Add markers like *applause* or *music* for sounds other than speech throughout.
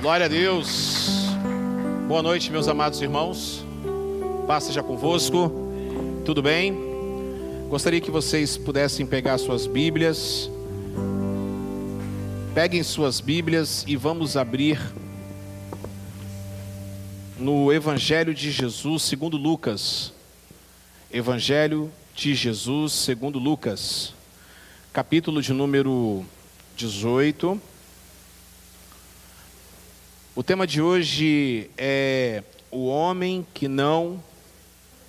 Glória a Deus. Boa noite, meus amados irmãos. Paz seja convosco. Tudo bem? Gostaria que vocês pudessem pegar suas Bíblias. Peguem suas Bíblias e vamos abrir no Evangelho de Jesus, segundo Lucas. Evangelho de Jesus, segundo Lucas, capítulo de número 18. O tema de hoje é o homem que não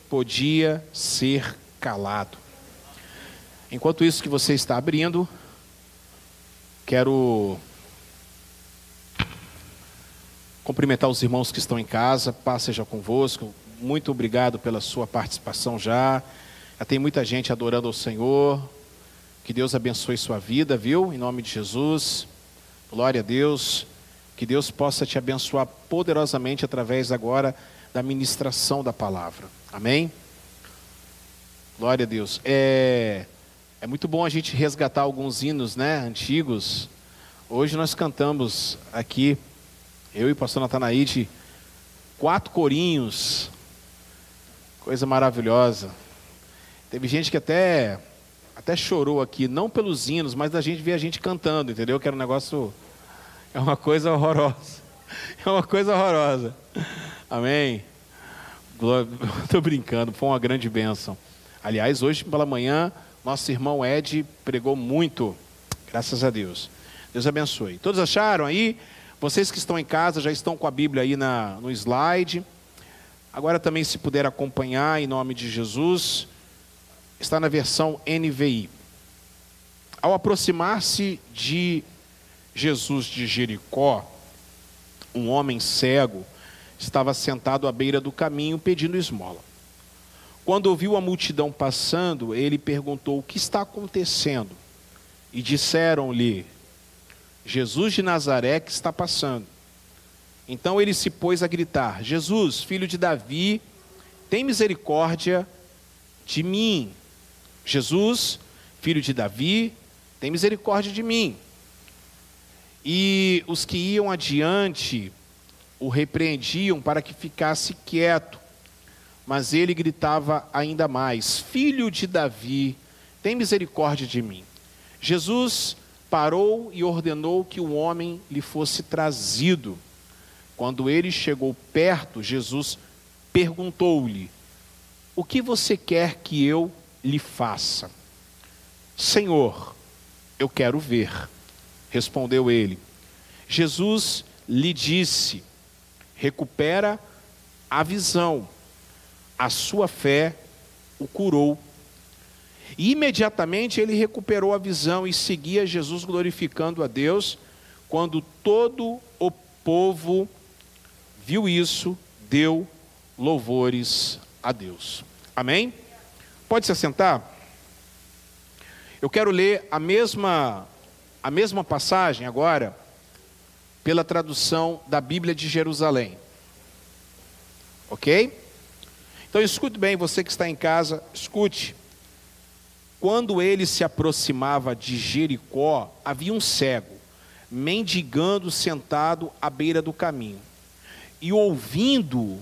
podia ser calado. Enquanto isso que você está abrindo, quero cumprimentar os irmãos que estão em casa, paz seja convosco. Muito obrigado pela sua participação já. Já tem muita gente adorando ao Senhor. Que Deus abençoe sua vida, viu? Em nome de Jesus. Glória a Deus. Que Deus possa te abençoar poderosamente através agora da ministração da palavra. Amém? Glória a Deus. É, é muito bom a gente resgatar alguns hinos né, antigos. Hoje nós cantamos aqui, eu e o pastor Natanaide, quatro corinhos. Coisa maravilhosa. Teve gente que até, até chorou aqui, não pelos hinos, mas da gente ver a gente cantando, entendeu? Que era um negócio é uma coisa horrorosa. É uma coisa horrorosa. Amém? Estou *laughs* brincando, foi uma grande bênção. Aliás, hoje pela manhã, nosso irmão Ed pregou muito. Graças a Deus. Deus abençoe. Todos acharam aí? Vocês que estão em casa já estão com a Bíblia aí na, no slide. Agora também, se puder acompanhar, em nome de Jesus, está na versão NVI. Ao aproximar-se de Jesus de Jericó, um homem cego, estava sentado à beira do caminho pedindo esmola. Quando ouviu a multidão passando, ele perguntou: O que está acontecendo? E disseram-lhe: Jesus de Nazaré que está passando. Então ele se pôs a gritar: Jesus, filho de Davi, tem misericórdia de mim. Jesus, filho de Davi, tem misericórdia de mim. E os que iam adiante o repreendiam para que ficasse quieto. Mas ele gritava ainda mais: Filho de Davi, tem misericórdia de mim. Jesus parou e ordenou que o homem lhe fosse trazido. Quando ele chegou perto, Jesus perguntou-lhe: O que você quer que eu lhe faça? Senhor, eu quero ver. Respondeu ele. Jesus lhe disse: recupera a visão, a sua fé o curou. E imediatamente ele recuperou a visão e seguia Jesus glorificando a Deus. Quando todo o povo viu isso, deu louvores a Deus. Amém? Pode se assentar? Eu quero ler a mesma a mesma passagem agora pela tradução da Bíblia de Jerusalém. Ok? Então escute bem, você que está em casa, escute. Quando ele se aproximava de Jericó, havia um cego, mendigando sentado à beira do caminho. E ouvindo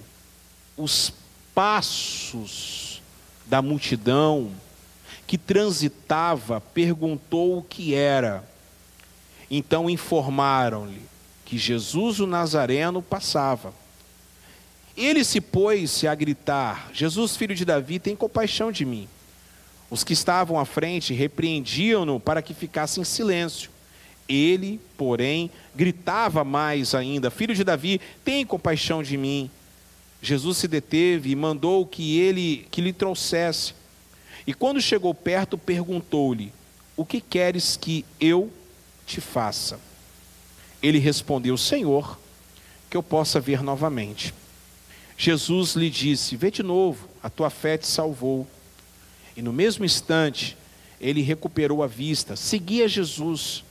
os passos da multidão que transitava, perguntou o que era. Então informaram-lhe que Jesus o Nazareno passava. Ele se pôs a gritar: Jesus, filho de Davi, tem compaixão de mim. Os que estavam à frente repreendiam-no para que ficasse em silêncio. Ele, porém, gritava mais ainda: Filho de Davi, tem compaixão de mim. Jesus se deteve e mandou que ele que lhe trouxesse. E quando chegou perto, perguntou-lhe: O que queres que eu te faça? Ele respondeu: Senhor, que eu possa ver novamente. Jesus lhe disse: Vê de novo, a tua fé te salvou. E no mesmo instante, ele recuperou a vista, seguia Jesus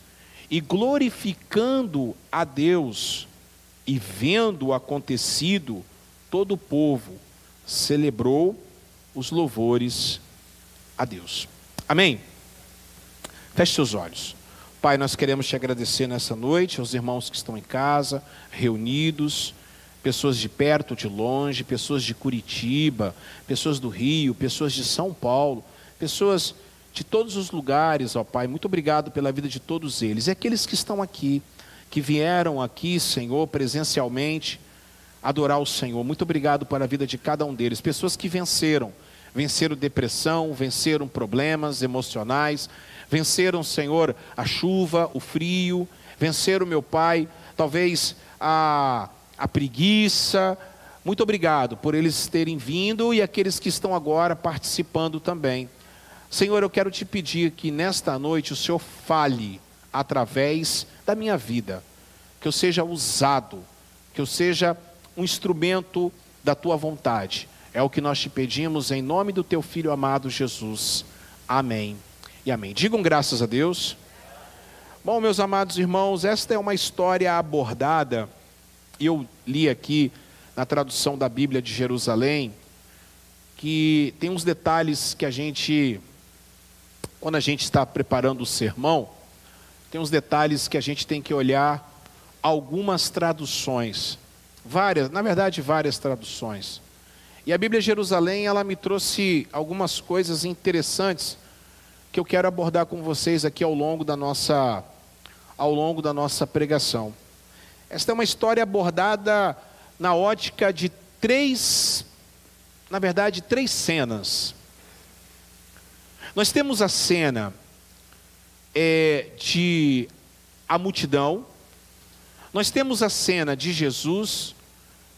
e glorificando a Deus e vendo o acontecido, todo o povo celebrou os louvores a Deus. Amém? Feche seus olhos. Pai, nós queremos te agradecer nessa noite, aos irmãos que estão em casa, reunidos, pessoas de perto, de longe, pessoas de Curitiba, pessoas do Rio, pessoas de São Paulo, pessoas de todos os lugares, ó Pai. Muito obrigado pela vida de todos eles. E aqueles que estão aqui, que vieram aqui, Senhor, presencialmente, adorar o Senhor. Muito obrigado pela vida de cada um deles. Pessoas que venceram, venceram depressão, venceram problemas emocionais, venceram, Senhor, a chuva, o frio, venceram, meu Pai, talvez a, a preguiça. Muito obrigado por eles terem vindo e aqueles que estão agora participando também. Senhor, eu quero te pedir que nesta noite o Senhor fale através da minha vida, que eu seja usado, que eu seja um instrumento da tua vontade. É o que nós te pedimos em nome do teu filho amado Jesus. Amém e amém. Digam graças a Deus. Bom, meus amados irmãos, esta é uma história abordada, eu li aqui na tradução da Bíblia de Jerusalém, que tem uns detalhes que a gente, quando a gente está preparando o sermão, tem uns detalhes que a gente tem que olhar algumas traduções, várias, na verdade, várias traduções. E a Bíblia de Jerusalém, ela me trouxe algumas coisas interessantes que eu quero abordar com vocês aqui ao longo da nossa ao longo da nossa pregação. Esta é uma história abordada na ótica de três, na verdade, três cenas. Nós temos a cena é, de a multidão, nós temos a cena de Jesus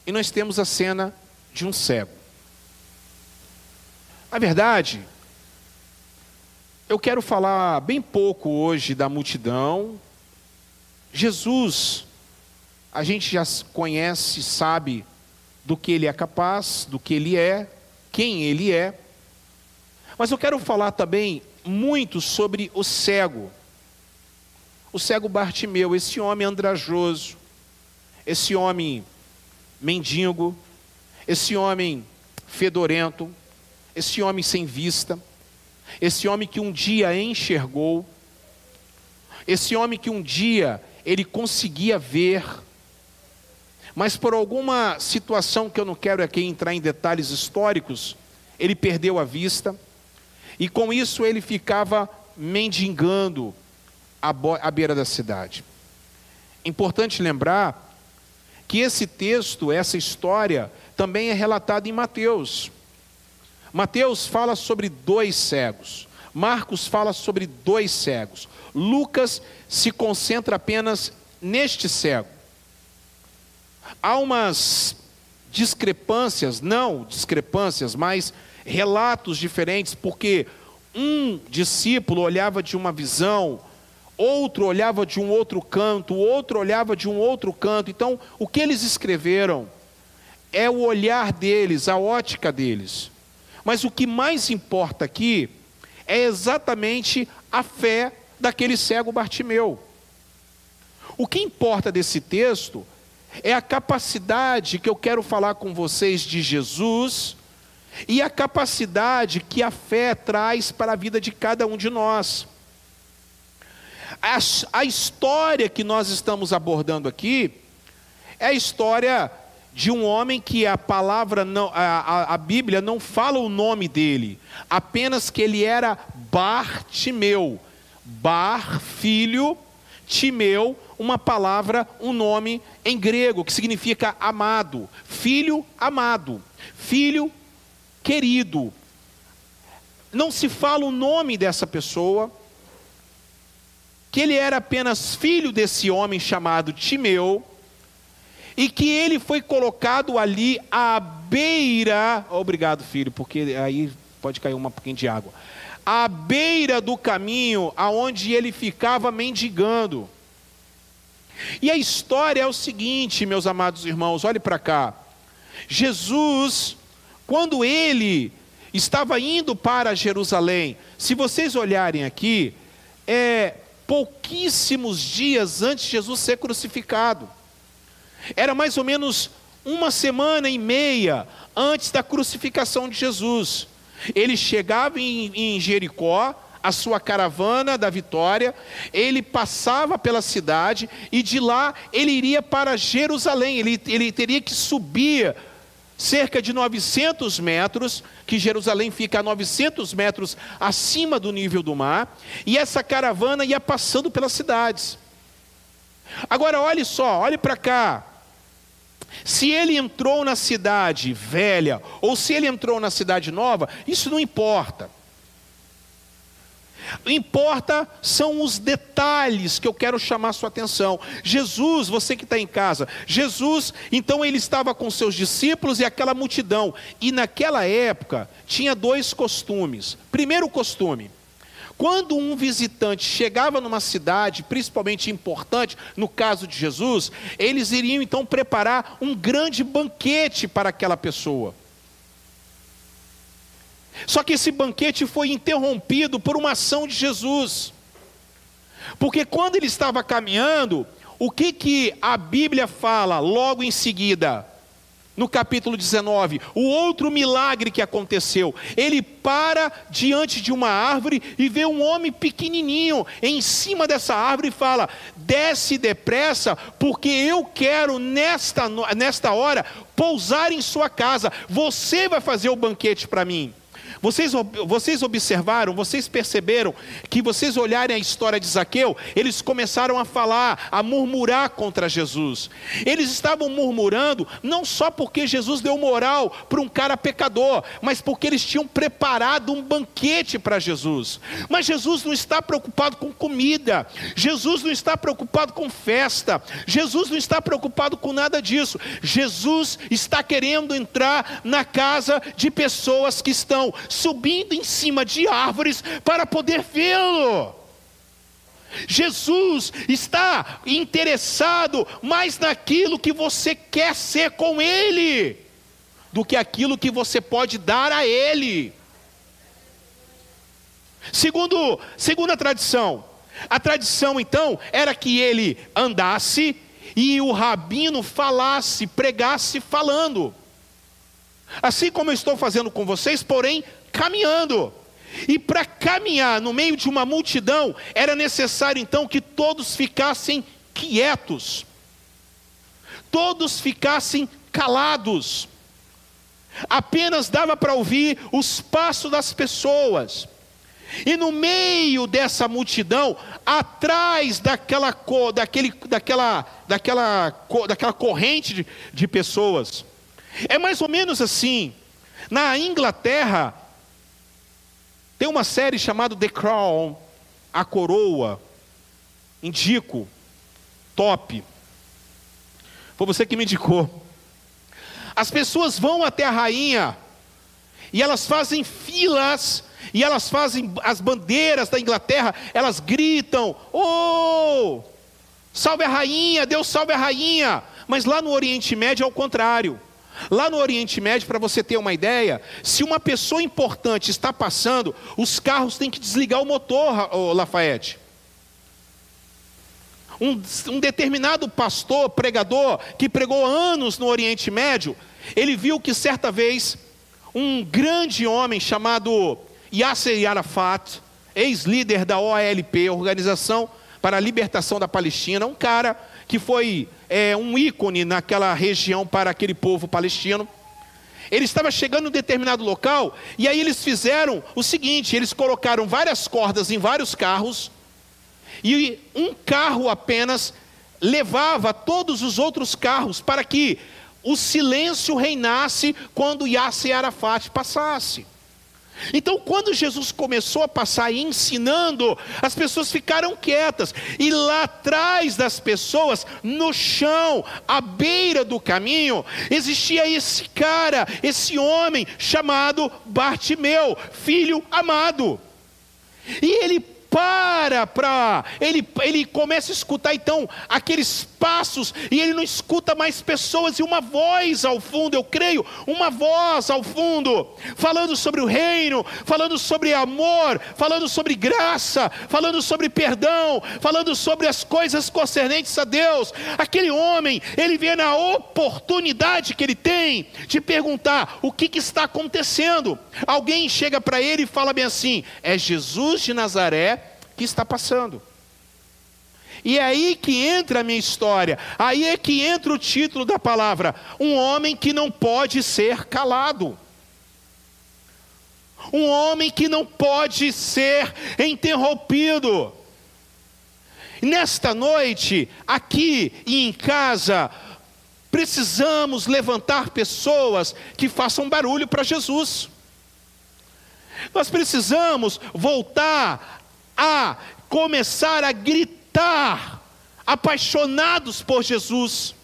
e nós temos a cena de um cego. Na verdade, eu quero falar bem pouco hoje da multidão. Jesus, a gente já conhece, sabe do que ele é capaz, do que ele é, quem ele é. Mas eu quero falar também muito sobre o cego. O cego Bartimeu, esse homem andrajoso, esse homem mendigo, esse homem fedorento, esse homem sem vista esse homem que um dia enxergou, esse homem que um dia ele conseguia ver, mas por alguma situação que eu não quero aqui entrar em detalhes históricos, ele perdeu a vista, e com isso ele ficava mendigando à beira da cidade. Importante lembrar que esse texto, essa história, também é relatada em Mateus. Mateus fala sobre dois cegos. Marcos fala sobre dois cegos. Lucas se concentra apenas neste cego. Há umas discrepâncias, não discrepâncias, mas relatos diferentes, porque um discípulo olhava de uma visão, outro olhava de um outro canto, outro olhava de um outro canto. Então, o que eles escreveram é o olhar deles, a ótica deles. Mas o que mais importa aqui é exatamente a fé daquele cego Bartimeu. O que importa desse texto é a capacidade que eu quero falar com vocês de Jesus e a capacidade que a fé traz para a vida de cada um de nós. A, a história que nós estamos abordando aqui é a história de um homem que a palavra, não, a, a, a, Bíblia não fala o nome dele, apenas que ele era Bartimeu. Bar, filho, Timeu, uma palavra, um nome em grego, que significa amado. Filho amado, filho querido. Não se fala o nome dessa pessoa, que ele era apenas filho desse homem chamado Timeu, e que ele foi colocado ali à beira. Obrigado, filho, porque aí pode cair uma pouquinho de água. À beira do caminho aonde ele ficava mendigando. E a história é o seguinte, meus amados irmãos, olhe para cá. Jesus, quando ele estava indo para Jerusalém, se vocês olharem aqui, é pouquíssimos dias antes de Jesus ser crucificado. Era mais ou menos uma semana e meia antes da crucificação de Jesus. Ele chegava em, Jericó, a sua caravana da vitória, ele passava pela cidade e de lá ele iria para Jerusalém. Ele, ele teria que subir cerca de 900 metros, que Jerusalém fica a 900 metros acima do nível do mar, e essa caravana ia passando pelas cidades. Agora olhe só, olhe para cá. Se ele entrou na cidade velha ou se ele entrou na cidade nova, isso não importa. Importa são os detalhes que eu quero chamar sua atenção. Jesus, você que está em casa, Jesus, então ele estava com seus discípulos e aquela multidão. E naquela época tinha dois costumes. Primeiro costume, quando um visitante chegava numa cidade, principalmente importante, no caso de Jesus, eles iriam então preparar um grande banquete para aquela pessoa. Só que esse banquete foi interrompido por uma ação de Jesus. Porque quando ele estava caminhando, o que que a Bíblia fala logo em seguida? No capítulo 19, o outro milagre que aconteceu. Ele para diante de uma árvore e vê um homem pequenininho em cima dessa árvore e fala: Desce depressa, porque eu quero nesta, nesta hora pousar em sua casa. Você vai fazer o banquete para mim. Vocês, vocês observaram, vocês perceberam que vocês olharem a história de Zaqueu, eles começaram a falar, a murmurar contra Jesus. Eles estavam murmurando não só porque Jesus deu moral para um cara pecador, mas porque eles tinham preparado um banquete para Jesus. Mas Jesus não está preocupado com comida, Jesus não está preocupado com festa, Jesus não está preocupado com nada disso. Jesus está querendo entrar na casa de pessoas que estão subindo em cima de árvores para poder vê-lo. Jesus está interessado mais naquilo que você quer ser com Ele, do que aquilo que você pode dar a Ele. Segundo, segundo a tradição, a tradição então era que ele andasse e o rabino falasse, pregasse falando. Assim como eu estou fazendo com vocês, porém caminhando. E para caminhar no meio de uma multidão, era necessário então que todos ficassem quietos, todos ficassem calados. Apenas dava para ouvir os passos das pessoas. E no meio dessa multidão, atrás daquela, daquele, daquela, daquela, daquela corrente de, de pessoas, é mais ou menos assim. Na Inglaterra, tem uma série chamada The Crown, A Coroa. Indico. Top. Foi você que me indicou. As pessoas vão até a rainha e elas fazem filas e elas fazem as bandeiras da Inglaterra, elas gritam: "Oh! Salve a rainha, Deus salve a rainha!" Mas lá no Oriente Médio é o contrário. Lá no Oriente Médio, para você ter uma ideia, se uma pessoa importante está passando, os carros têm que desligar o motor, Lafayette. Um, um, determinado pastor, pregador, que pregou anos no Oriente Médio, ele viu que certa vez um grande homem chamado Yasser Arafat, ex-líder da OLP, Organização para a Libertação da Palestina, um cara que foi é, um ícone naquela região para aquele povo palestino. Ele estava chegando em determinado local, e aí eles fizeram o seguinte: eles colocaram várias cordas em vários carros, e um carro apenas levava todos os outros carros para que o silêncio reinasse quando Yasser Arafat passasse. Então, quando Jesus começou a passar ensinando, as pessoas ficaram quietas, e lá atrás das pessoas, no chão, à beira do caminho, existia esse cara, esse homem chamado Bartimeu, filho amado. E ele para para. Ele, ele começa a escutar então aqueles passos e ele não escuta mais pessoas e uma voz ao fundo, eu creio, uma voz ao fundo, falando sobre o reino, falando sobre amor, falando sobre graça, falando sobre perdão, falando sobre as coisas concernentes a Deus. Aquele homem, ele vê na oportunidade que ele tem de perguntar o que, que está acontecendo. Alguém chega para ele e fala bem assim: é Jesus de Nazaré que está passando. E é aí que entra a minha história, aí é que entra o título da palavra: um homem que não pode ser calado. Um homem que não pode ser interrompido. Nesta noite, aqui e em casa, precisamos levantar pessoas que façam barulho para Jesus. Nós precisamos voltar a começar a gritar, apaixonados por Jesus.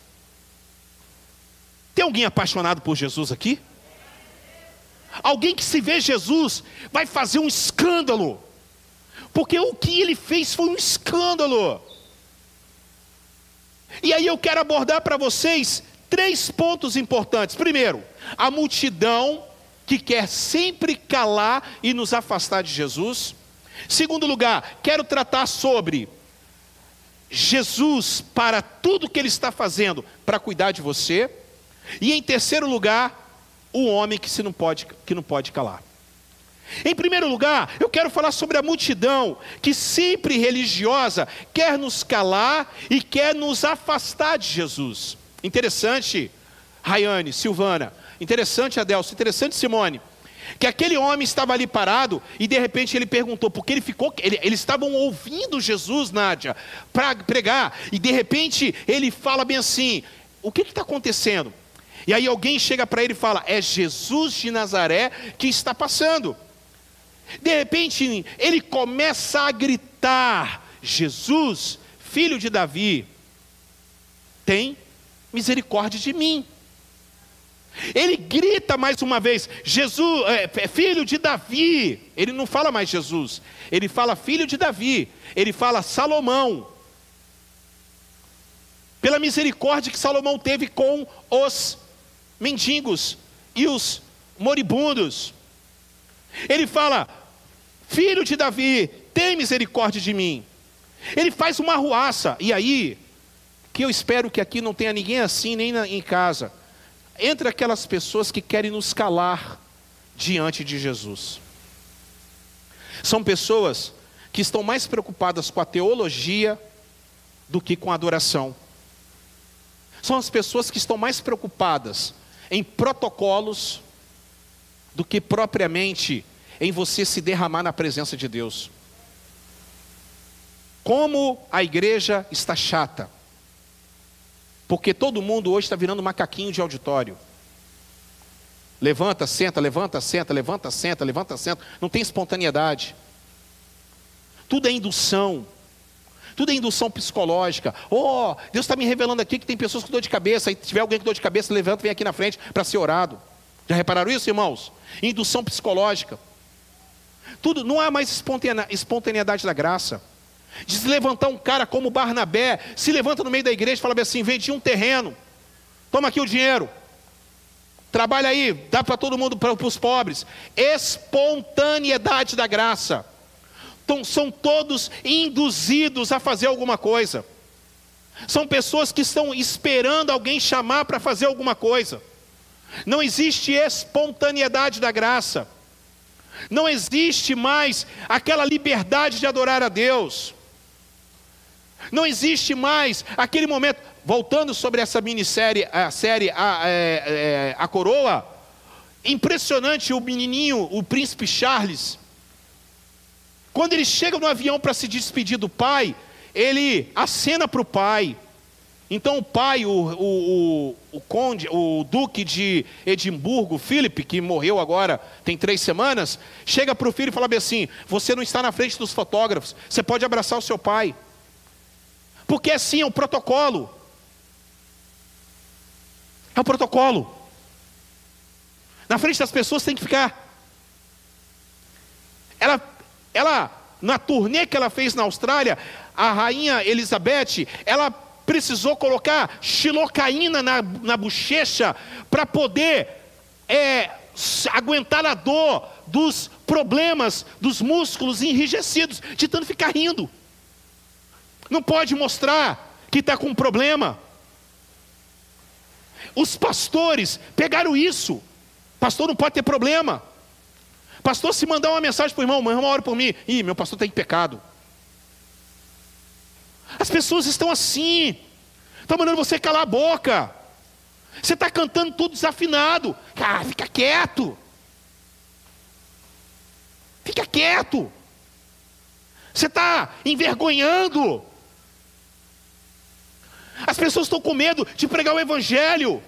Tem alguém apaixonado por Jesus aqui? Alguém que se vê Jesus vai fazer um escândalo, porque o que ele fez foi um escândalo. E aí eu quero abordar para vocês três pontos importantes. Primeiro, a multidão que quer sempre calar e nos afastar de Jesus. Segundo lugar, quero tratar sobre Jesus para tudo que ele está fazendo para cuidar de você. E em terceiro lugar, o homem que, se não, pode, que não pode calar. Em primeiro lugar, eu quero falar sobre a multidão que, sempre religiosa, quer nos calar e quer nos afastar de Jesus. Interessante, Rayane, Silvana, interessante, Adelso, interessante, Simone que aquele homem estava ali parado e de repente ele perguntou, porque ele ficou, ele, eles estavam ouvindo Jesus, Nádia, para pregar, e de repente ele fala bem assim: o que está acontecendo? E aí alguém chega para ele e fala: é Jesus de Nazaré que está passando. De repente ele começa a gritar: Jesus, filho de Davi, tem misericórdia de mim. Ele grita mais uma vez: Jesus, é, é, filho de Davi. Ele não fala mais Jesus, ele fala filho de Davi, ele fala Salomão. Pela misericórdia que Salomão teve com os mendigos e os moribundos. Ele fala: Filho de Davi, tem misericórdia de mim. Ele faz uma ruaça, e aí, que eu espero que aqui não tenha ninguém assim, nem na, em casa entre aquelas pessoas que querem nos calar diante de Jesus. São pessoas que estão mais preocupadas com a teologia do que com a adoração. São as pessoas que estão mais preocupadas em protocolos do que propriamente em você se derramar na presença de Deus. Como a igreja está chata. Porque todo mundo hoje está virando macaquinho de auditório. Levanta, senta, levanta, senta, levanta, senta, levanta, senta. Não tem espontaneidade. Tudo é indução. Tudo é indução psicológica. Oh, Deus está me revelando aqui que tem pessoas com dor de cabeça. E tiver alguém com dor de cabeça, levanta, vem aqui na frente para ser orado. Já repararam isso, irmãos? Indução psicológica. Tudo, não há mais espontaneidade da graça de se levantar um cara como Barnabé, se levanta no meio da igreja e fala assim: vendi um terreno, toma aqui o dinheiro, trabalha aí, dá para todo mundo, para os pobres. Espontaneidade da graça. Então, são todos induzidos a fazer alguma coisa. São pessoas que estão esperando alguém chamar para fazer alguma coisa. Não existe espontaneidade da graça. Não existe mais aquela liberdade de adorar a Deus. Não existe mais aquele momento. Voltando sobre essa minissérie, a série A, é, é, a Coroa, impressionante o menininho, o príncipe Charles. Quando ele chega no avião para se despedir do pai, ele acena para o pai. Então o pai, o, o, o, conde, o duque de Edimburgo, Philip, que morreu agora tem três semanas, chega para o filho e fala assim: você não está na frente dos fotógrafos, você pode abraçar o seu pai. Porque assim é o protocolo. É o protocolo. Na frente das pessoas tem que ficar. Ela, ela na turnê que ela fez na Austrália, a rainha Elizabeth, ela precisou colocar xilocaína na, na bochecha para poder é, aguentar a dor dos problemas dos músculos enrijecidos, de tanto ficar rindo. Não pode mostrar que está com um problema. Os pastores pegaram isso. Pastor não pode ter problema. Pastor, se mandar uma mensagem para o irmão, meu irmão ora por mim. Ih, meu pastor está em pecado. As pessoas estão assim. Estão mandando você calar a boca. Você está cantando tudo desafinado. Cara, fica quieto. Fica quieto. Você está envergonhando. As pessoas estão com medo de pregar o Evangelho.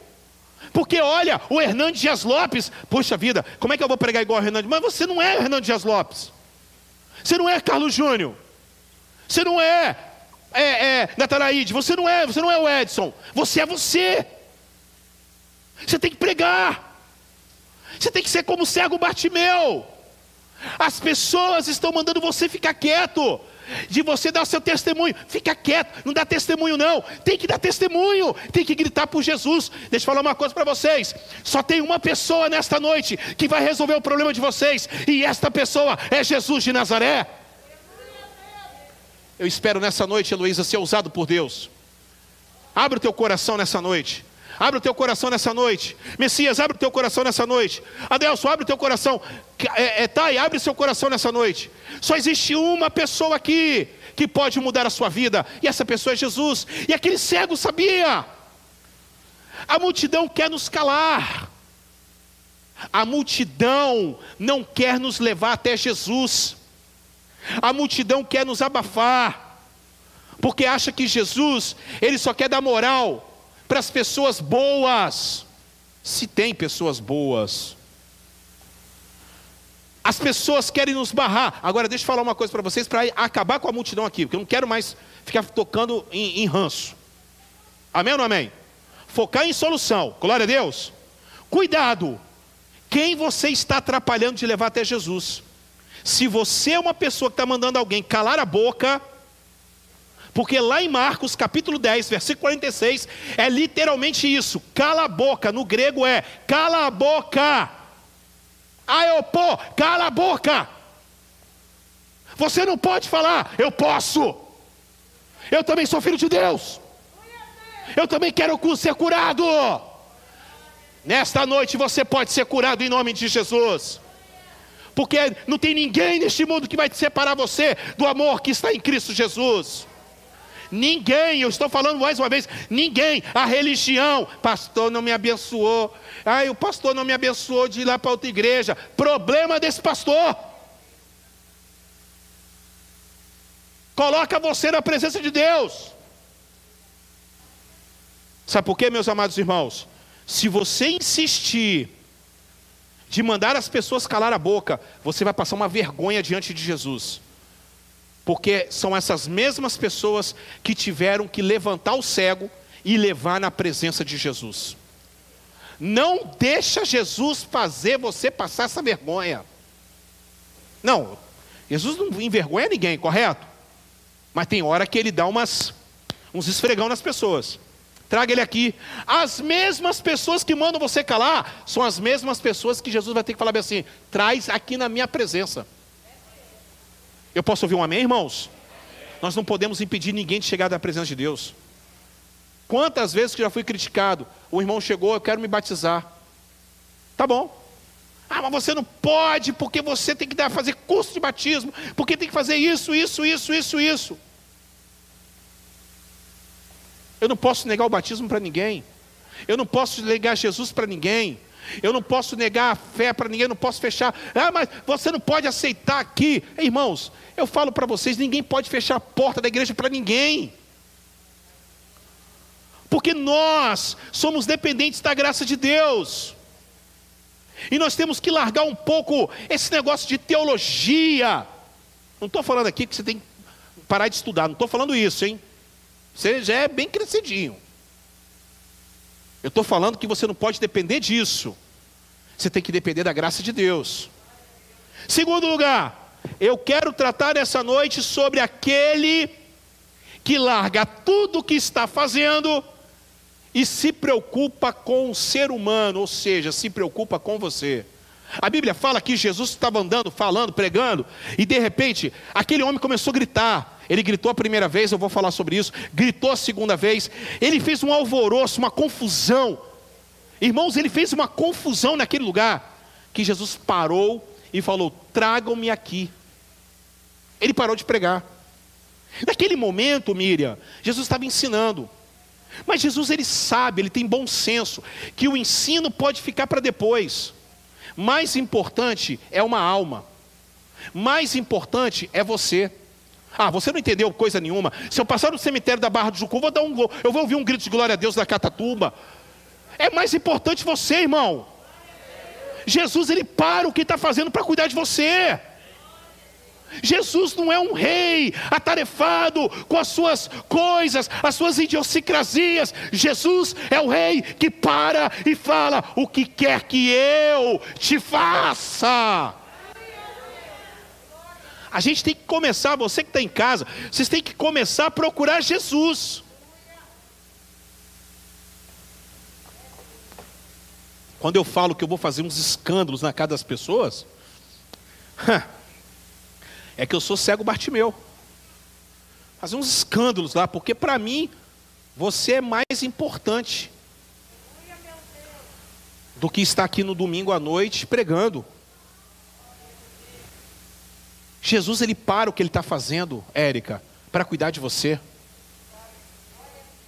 Porque olha, o Hernandes Dias Lopes, poxa vida, como é que eu vou pregar igual o Hernandes? Mas você não é Hernandes Dias Lopes. Você não é Carlos Júnior. Você não é, é, é Nataraíde. Você não é, você não é o Edson. Você é você. Você tem que pregar. Você tem que ser como o cego Bartimeu. As pessoas estão mandando você ficar quieto de você dar seu testemunho. Fica quieto, não dá testemunho não. Tem que dar testemunho, tem que gritar por Jesus. Deixa eu falar uma coisa para vocês. Só tem uma pessoa nesta noite que vai resolver o problema de vocês, e esta pessoa é Jesus de Nazaré. Eu espero nessa noite, Heloísa, ser usado por Deus. Abre o teu coração nessa noite. Abre o teu coração nessa noite. Messias, abre o teu coração nessa noite. Adelso, abre o teu coração. É, é, Thay, abre seu coração nessa noite. Só existe uma pessoa aqui que pode mudar a sua vida. E essa pessoa é Jesus. E aquele cego sabia. A multidão quer nos calar. A multidão não quer nos levar até Jesus. A multidão quer nos abafar. Porque acha que Jesus, ele só quer dar moral para as pessoas boas. Se tem pessoas boas. As pessoas querem nos barrar. Agora, deixa eu falar uma coisa para vocês, para acabar com a multidão aqui, porque eu não quero mais ficar tocando em, em ranço. Amém ou não amém? Focar em solução. Glória a Deus. Cuidado. Quem você está atrapalhando de levar até Jesus? Se você é uma pessoa que está mandando alguém calar a boca, porque lá em Marcos, capítulo 10, versículo 46, é literalmente isso: cala a boca. No grego é cala a boca. Aeopô, cala a boca. Você não pode falar, eu posso. Eu também sou filho de Deus. Eu também quero ser curado. Nesta noite você pode ser curado em nome de Jesus. Porque não tem ninguém neste mundo que vai te separar você do amor que está em Cristo Jesus. Ninguém, eu estou falando mais uma vez, ninguém, a religião, pastor não me abençoou, ai, o pastor não me abençoou de ir lá para outra igreja. Problema desse pastor. Coloca você na presença de Deus. Sabe por quê, meus amados irmãos? Se você insistir de mandar as pessoas calar a boca, você vai passar uma vergonha diante de Jesus porque são essas mesmas pessoas que tiveram que levantar o cego e levar na presença de Jesus. Não deixa Jesus fazer você passar essa vergonha. Não, Jesus não envergonha ninguém, correto? Mas tem hora que ele dá umas, uns esfregão nas pessoas. Traga ele aqui. As mesmas pessoas que mandam você calar são as mesmas pessoas que Jesus vai ter que falar assim: traz aqui na minha presença. Eu posso ouvir um amém, irmãos? Nós não podemos impedir ninguém de chegar da presença de Deus. Quantas vezes que já fui criticado? O irmão chegou, eu quero me batizar. Tá bom. Ah, mas você não pode, porque você tem que dar, fazer curso de batismo, porque tem que fazer isso, isso, isso, isso, isso. Eu não posso negar o batismo para ninguém. Eu não posso negar Jesus para ninguém. Eu não posso negar a fé para ninguém, não posso fechar. Ah, mas você não pode aceitar aqui. Irmãos, eu falo para vocês: ninguém pode fechar a porta da igreja para ninguém. Porque nós somos dependentes da graça de Deus. E nós temos que largar um pouco esse negócio de teologia. Não estou falando aqui que você tem que parar de estudar, não estou falando isso, hein? Você já é bem crescidinho. Eu estou falando que você não pode depender disso. Você tem que depender da graça de Deus. Segundo lugar, eu quero tratar essa noite sobre aquele que larga tudo o que está fazendo e se preocupa com o ser humano, ou seja, se preocupa com você. A Bíblia fala que Jesus estava andando, falando, pregando, e de repente aquele homem começou a gritar. Ele gritou a primeira vez, eu vou falar sobre isso, gritou a segunda vez, ele fez um alvoroço, uma confusão. Irmãos, ele fez uma confusão naquele lugar, que Jesus parou e falou: tragam-me aqui. Ele parou de pregar. Naquele momento, Miriam, Jesus estava ensinando. Mas Jesus ele sabe, ele tem bom senso, que o ensino pode ficar para depois. Mais importante é uma alma. Mais importante é você. Ah, você não entendeu coisa nenhuma. Se eu passar no cemitério da Barra do Jucu, vou dar um, eu vou ouvir um grito de glória a Deus da Catatuba. É mais importante você, irmão. Jesus ele para o que está fazendo para cuidar de você. Jesus não é um rei atarefado com as suas coisas, as suas idiosincrasias. Jesus é o rei que para e fala: O que quer que eu te faça. A gente tem que começar, você que está em casa, vocês têm que começar a procurar Jesus. Quando eu falo que eu vou fazer uns escândalos na casa das pessoas, é que eu sou cego Bartimeu. Fazer uns escândalos lá, porque para mim você é mais importante do que estar aqui no domingo à noite pregando. Jesus ele para o que ele está fazendo, Érica, para cuidar de você.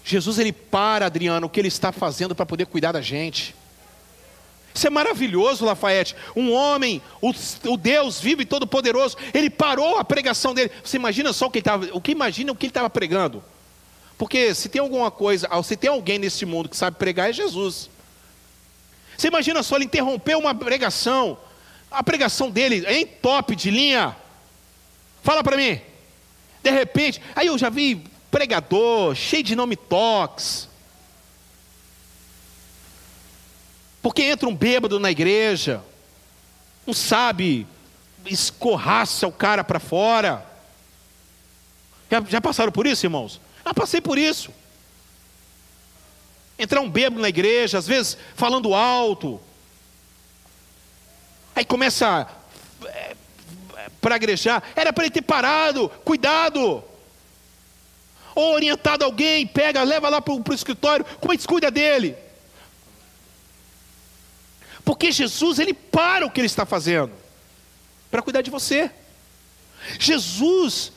Jesus ele para, Adriano, o que ele está fazendo para poder cuidar da gente. Isso é maravilhoso, Lafayette. Um homem, o, o Deus vivo e todo-poderoso, ele parou a pregação dele. Você imagina só o que ele estava, o que imagina o que ele estava pregando? Porque se tem alguma coisa, se tem alguém nesse mundo que sabe pregar é Jesus. Você imagina só ele interrompeu uma pregação, a pregação dele em top de linha. Fala para mim. De repente, aí eu já vi pregador cheio de nome tox Porque entra um bêbado na igreja, não sabe, escorraça o cara para fora. Já, já passaram por isso, irmãos? Já passei por isso. Entrar um bêbado na igreja, às vezes falando alto. Aí começa para igrejar. Era para ele ter parado, cuidado. Ou orientado alguém, pega, leva lá para o escritório. Como é que cuida dele? Porque Jesus, ele para o que ele está fazendo para cuidar de você. Jesus,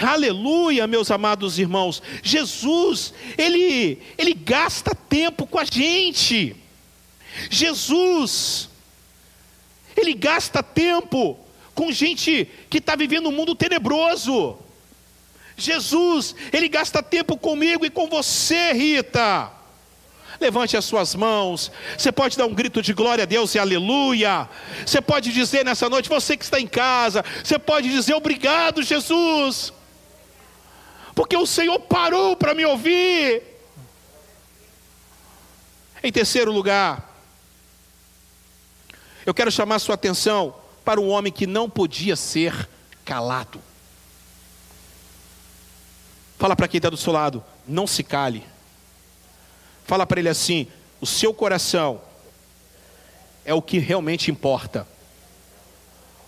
aleluia, meus amados irmãos, Jesus, ele, ele gasta tempo com a gente. Jesus, ele gasta tempo com gente que está vivendo um mundo tenebroso. Jesus, ele gasta tempo comigo e com você, Rita. Levante as suas mãos. Você pode dar um grito de glória a Deus e aleluia. Você pode dizer nessa noite, você que está em casa, você pode dizer obrigado, Jesus. Porque o Senhor parou para me ouvir. Em terceiro lugar, eu quero chamar sua atenção para um homem que não podia ser calado. Fala para quem está do seu lado, não se cale. Fala para ele assim: o seu coração é o que realmente importa.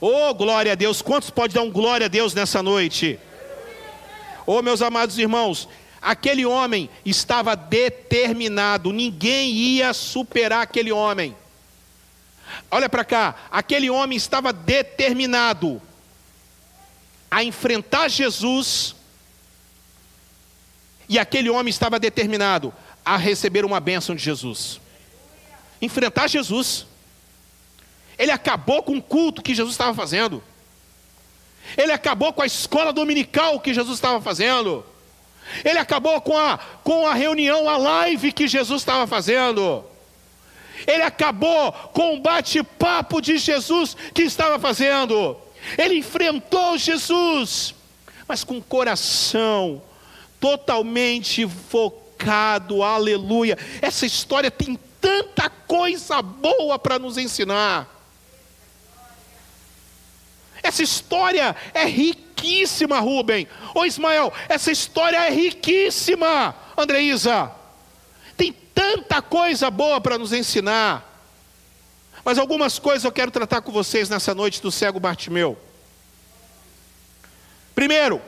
Oh, glória a Deus! Quantos pode dar um glória a Deus nessa noite? Oh, meus amados irmãos, aquele homem estava determinado, ninguém ia superar aquele homem. Olha para cá, aquele homem estava determinado a enfrentar Jesus, e aquele homem estava determinado a receber uma bênção de Jesus. Enfrentar Jesus. Ele acabou com o culto que Jesus estava fazendo. Ele acabou com a escola dominical que Jesus estava fazendo. Ele acabou com a, com a reunião, a live que Jesus estava fazendo. Ele acabou com o bate-papo de Jesus que estava fazendo. Ele enfrentou Jesus, mas com o coração totalmente focado aleluia. Essa história tem tanta coisa boa para nos ensinar. Essa história é riquíssima, Rubem. Ô Ismael, essa história é riquíssima, Andreísa. Tem tanta coisa boa para nos ensinar. Mas algumas coisas eu quero tratar com vocês nessa noite do cego Bartimeu. Primeiro,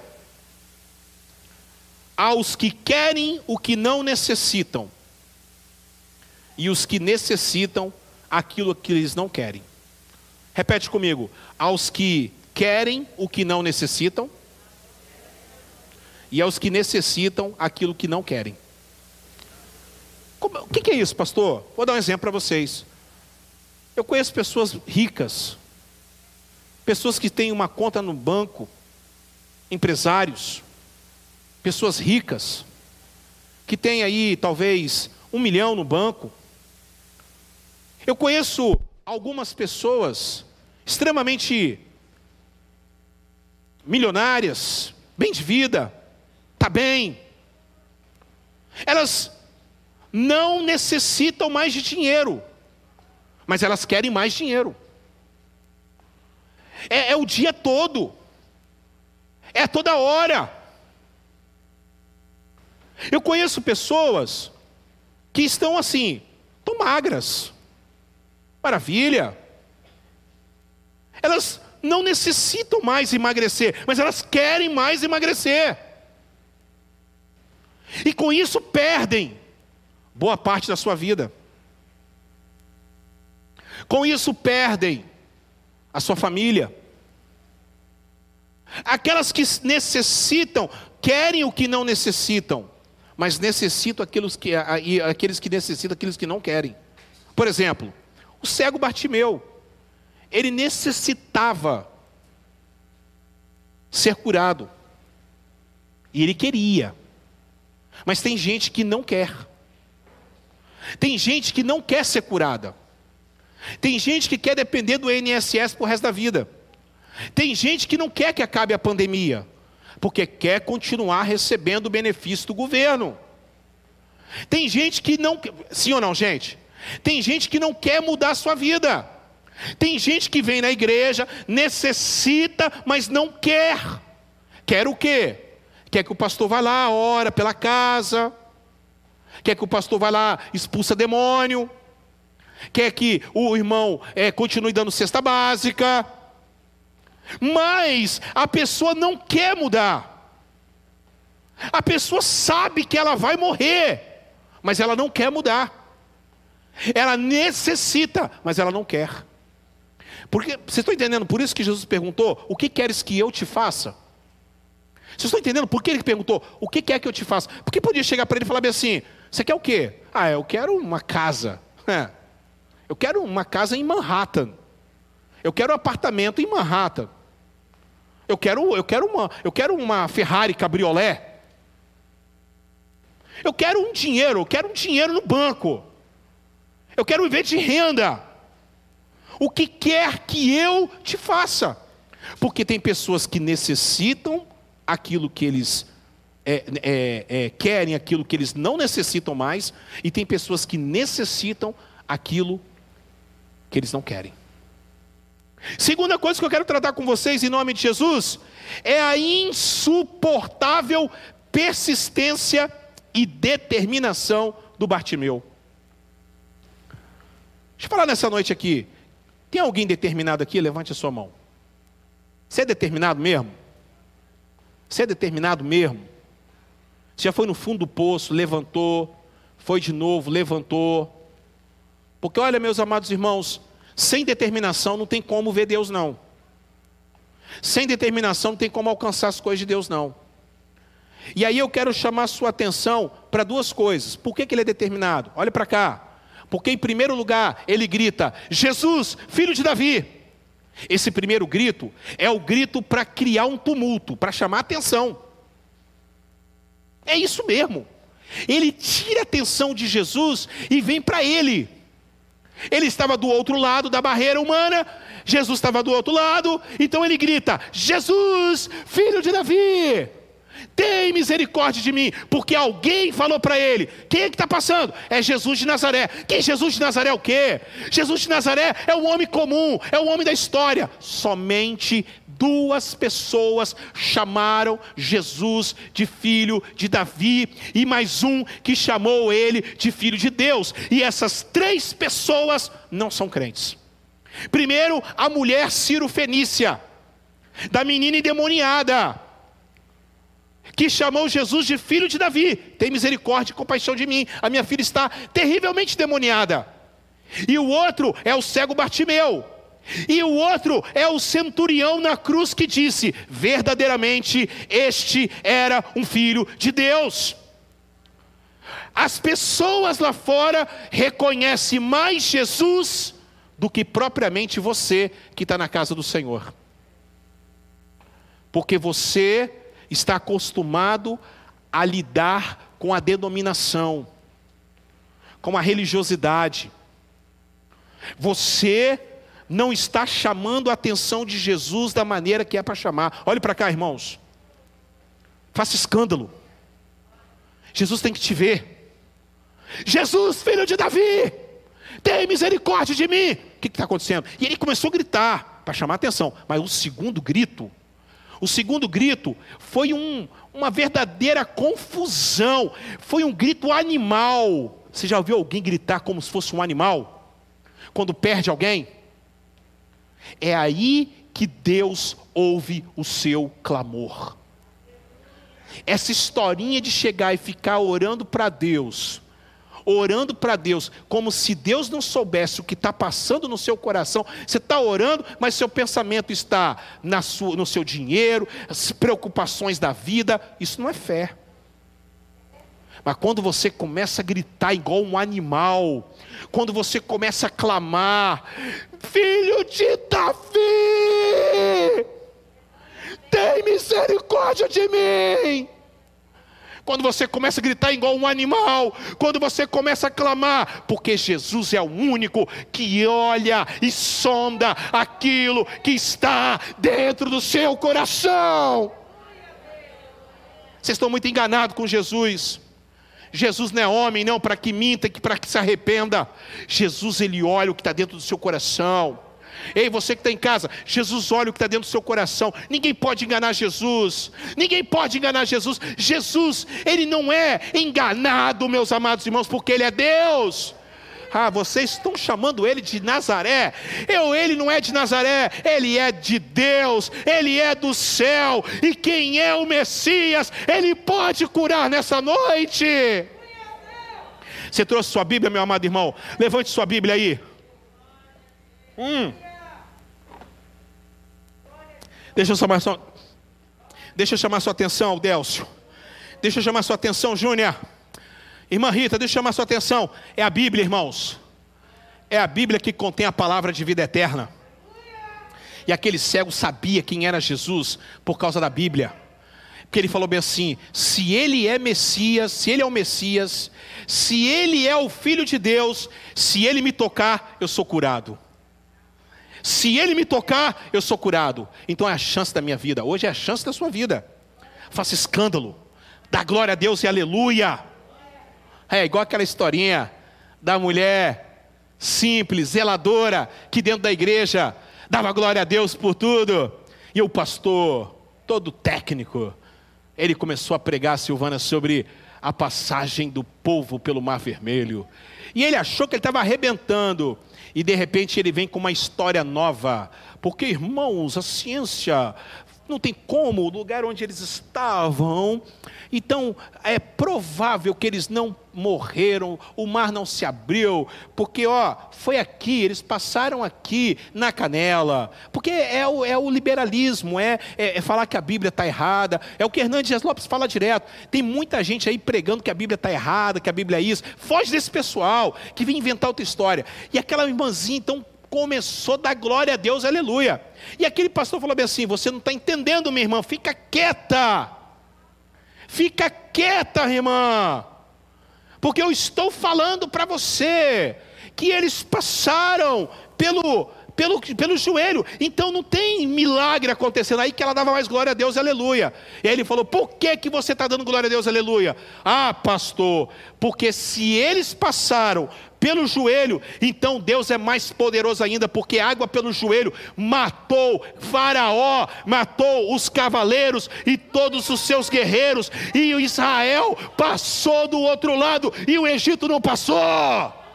aos que querem o que não necessitam, e os que necessitam aquilo que eles não querem. Repete comigo: aos que querem o que não necessitam, e aos que necessitam aquilo que não querem. Como, o que é isso, pastor? Vou dar um exemplo para vocês. Eu conheço pessoas ricas, pessoas que têm uma conta no banco, empresários, pessoas ricas, que têm aí talvez um milhão no banco. Eu conheço algumas pessoas extremamente milionárias, bem de vida, tá bem. Elas não necessitam mais de dinheiro, mas elas querem mais dinheiro. É, é o dia todo, é toda hora. Eu conheço pessoas que estão assim, tão magras, maravilha. Elas não necessitam mais emagrecer, mas elas querem mais emagrecer. E com isso perdem boa parte da sua vida. Com isso perdem a sua família. Aquelas que necessitam, querem o que não necessitam, mas necessitam aqueles que, aqueles que necessitam, aqueles que não querem. Por exemplo, o cego Bartimeu, ele necessitava ser curado, e ele queria, mas tem gente que não quer. Tem gente que não quer ser curada. Tem gente que quer depender do INSS por resto da vida. Tem gente que não quer que acabe a pandemia, porque quer continuar recebendo o benefício do governo. Tem gente que não. Sim ou não, gente? Tem gente que não quer mudar a sua vida. Tem gente que vem na igreja, necessita, mas não quer. Quer o quê? Quer que o pastor vá lá, ora pela casa, quer que o pastor vá lá, expulsa demônio, quer que o irmão é, continue dando cesta básica, mas a pessoa não quer mudar. A pessoa sabe que ela vai morrer, mas ela não quer mudar. Ela necessita, mas ela não quer. Porque vocês estão entendendo? Por isso que Jesus perguntou: O que queres que eu te faça? Vocês estão entendendo por que ele perguntou: O que quer que eu te faça? Porque podia chegar para ele e falar bem assim: Você quer o quê? Ah, eu quero uma casa. É. Eu quero uma casa em Manhattan. Eu quero um apartamento em Manhattan. Eu quero, eu quero, uma, eu quero uma Ferrari cabriolé. Eu quero um dinheiro, eu quero um dinheiro no banco. Eu quero viver de renda. O que quer que eu te faça? Porque tem pessoas que necessitam aquilo que eles é, é, é, querem, aquilo que eles não necessitam mais, e tem pessoas que necessitam aquilo que eles não querem. Segunda coisa que eu quero tratar com vocês em nome de Jesus é a insuportável persistência e determinação do Bartimeu. Deixa eu falar nessa noite aqui. Tem alguém determinado aqui? Levante a sua mão. Você é determinado mesmo? Você é determinado mesmo? Você já foi no fundo do poço, levantou, foi de novo, levantou. Porque olha, meus amados irmãos, sem determinação não tem como ver Deus, não. Sem determinação não tem como alcançar as coisas de Deus, não. E aí eu quero chamar a sua atenção para duas coisas. Por que, que ele é determinado? Olha para cá. Porque, em primeiro lugar, ele grita: Jesus, filho de Davi. Esse primeiro grito é o grito para criar um tumulto, para chamar atenção. É isso mesmo. Ele tira a atenção de Jesus e vem para ele. Ele estava do outro lado da barreira humana, Jesus estava do outro lado, então ele grita: Jesus, filho de Davi tem misericórdia de mim, porque alguém falou para ele: quem é que está passando? É Jesus de Nazaré. Quem Jesus de Nazaré é o quê? Jesus de Nazaré é um homem comum, é um homem da história. Somente duas pessoas chamaram Jesus de filho de Davi, e mais um que chamou ele de filho de Deus, e essas três pessoas não são crentes. Primeiro, a mulher Ciro Fenícia, da menina endemoniada, que chamou Jesus de filho de Davi. Tem misericórdia e compaixão de mim, a minha filha está terrivelmente demoniada. E o outro é o cego Bartimeu. E o outro é o centurião na cruz que disse: verdadeiramente este era um filho de Deus. As pessoas lá fora reconhecem mais Jesus do que propriamente você que está na casa do Senhor. Porque você está acostumado a lidar com a denominação, com a religiosidade. Você não está chamando a atenção de Jesus da maneira que é para chamar. Olhe para cá, irmãos. Faça escândalo. Jesus tem que te ver. Jesus, filho de Davi, tem misericórdia de mim. O que está acontecendo? E ele começou a gritar para chamar a atenção. Mas o segundo grito, o segundo grito foi um, uma verdadeira confusão. Foi um grito animal. Você já ouviu alguém gritar como se fosse um animal? Quando perde alguém? É aí que Deus ouve o seu clamor. Essa historinha de chegar e ficar orando para Deus, orando para Deus, como se Deus não soubesse o que está passando no seu coração. Você está orando, mas seu pensamento está na sua, no seu dinheiro, as preocupações da vida. Isso não é fé. Mas quando você começa a gritar igual um animal, quando você começa a clamar, filho de Davi, tem misericórdia de mim. Quando você começa a gritar igual um animal, quando você começa a clamar, porque Jesus é o único que olha e sonda aquilo que está dentro do seu coração. Vocês estão muito enganados com Jesus. Jesus não é homem, não, para que minta, que para que se arrependa. Jesus, ele olha o que está dentro do seu coração. Ei, você que está em casa, Jesus olha o que está dentro do seu coração. Ninguém pode enganar Jesus. Ninguém pode enganar Jesus. Jesus, ele não é enganado, meus amados irmãos, porque ele é Deus. Ah, vocês estão chamando ele de Nazaré. Eu, ele não é de Nazaré, ele é de Deus, ele é do céu. E quem é o Messias, ele pode curar nessa noite. Você trouxe sua Bíblia, meu amado irmão? Levante sua Bíblia aí. Hum. Deixa eu chamar sua, deixa eu chamar sua atenção, Délcio. Deixa eu chamar sua atenção, Júnior. Irmã Rita, deixa eu chamar sua atenção. É a Bíblia, irmãos. É a Bíblia que contém a palavra de vida eterna. E aquele cego sabia quem era Jesus por causa da Bíblia. Porque ele falou bem assim: se ele é Messias, se ele é o Messias, se ele é o Filho de Deus, se ele me tocar, eu sou curado. Se ele me tocar, eu sou curado. Então é a chance da minha vida. Hoje é a chance da sua vida. Faça escândalo. Dá glória a Deus e aleluia. É igual aquela historinha da mulher simples, zeladora, que dentro da igreja dava glória a Deus por tudo. E o pastor, todo técnico, ele começou a pregar, Silvana, sobre a passagem do povo pelo Mar Vermelho. E ele achou que ele estava arrebentando. E de repente ele vem com uma história nova. Porque, irmãos, a ciência não tem como, o lugar onde eles estavam. Então, é provável que eles não morreram, o mar não se abriu, porque, ó, foi aqui, eles passaram aqui na canela. Porque é o, é o liberalismo, é, é, é falar que a Bíblia está errada, é o que Hernandes Lopes fala direto. Tem muita gente aí pregando que a Bíblia está errada, que a Bíblia é isso. Foge desse pessoal que vem inventar outra história. E aquela irmãzinha, então, começou a dar glória a Deus, aleluia. E aquele pastor falou bem assim: Você não está entendendo, minha irmã, fica quieta. Fica quieta, irmã. Porque eu estou falando para você que eles passaram pelo pelo, pelo joelho. Então não tem milagre acontecendo aí que ela dava mais glória a Deus, aleluia. E aí ele falou: por que, que você está dando glória a Deus, aleluia? Ah, pastor, porque se eles passaram pelo joelho, então Deus é mais poderoso ainda, porque água pelo joelho matou Faraó, matou os cavaleiros e todos os seus guerreiros, e Israel passou do outro lado e o Egito não passou.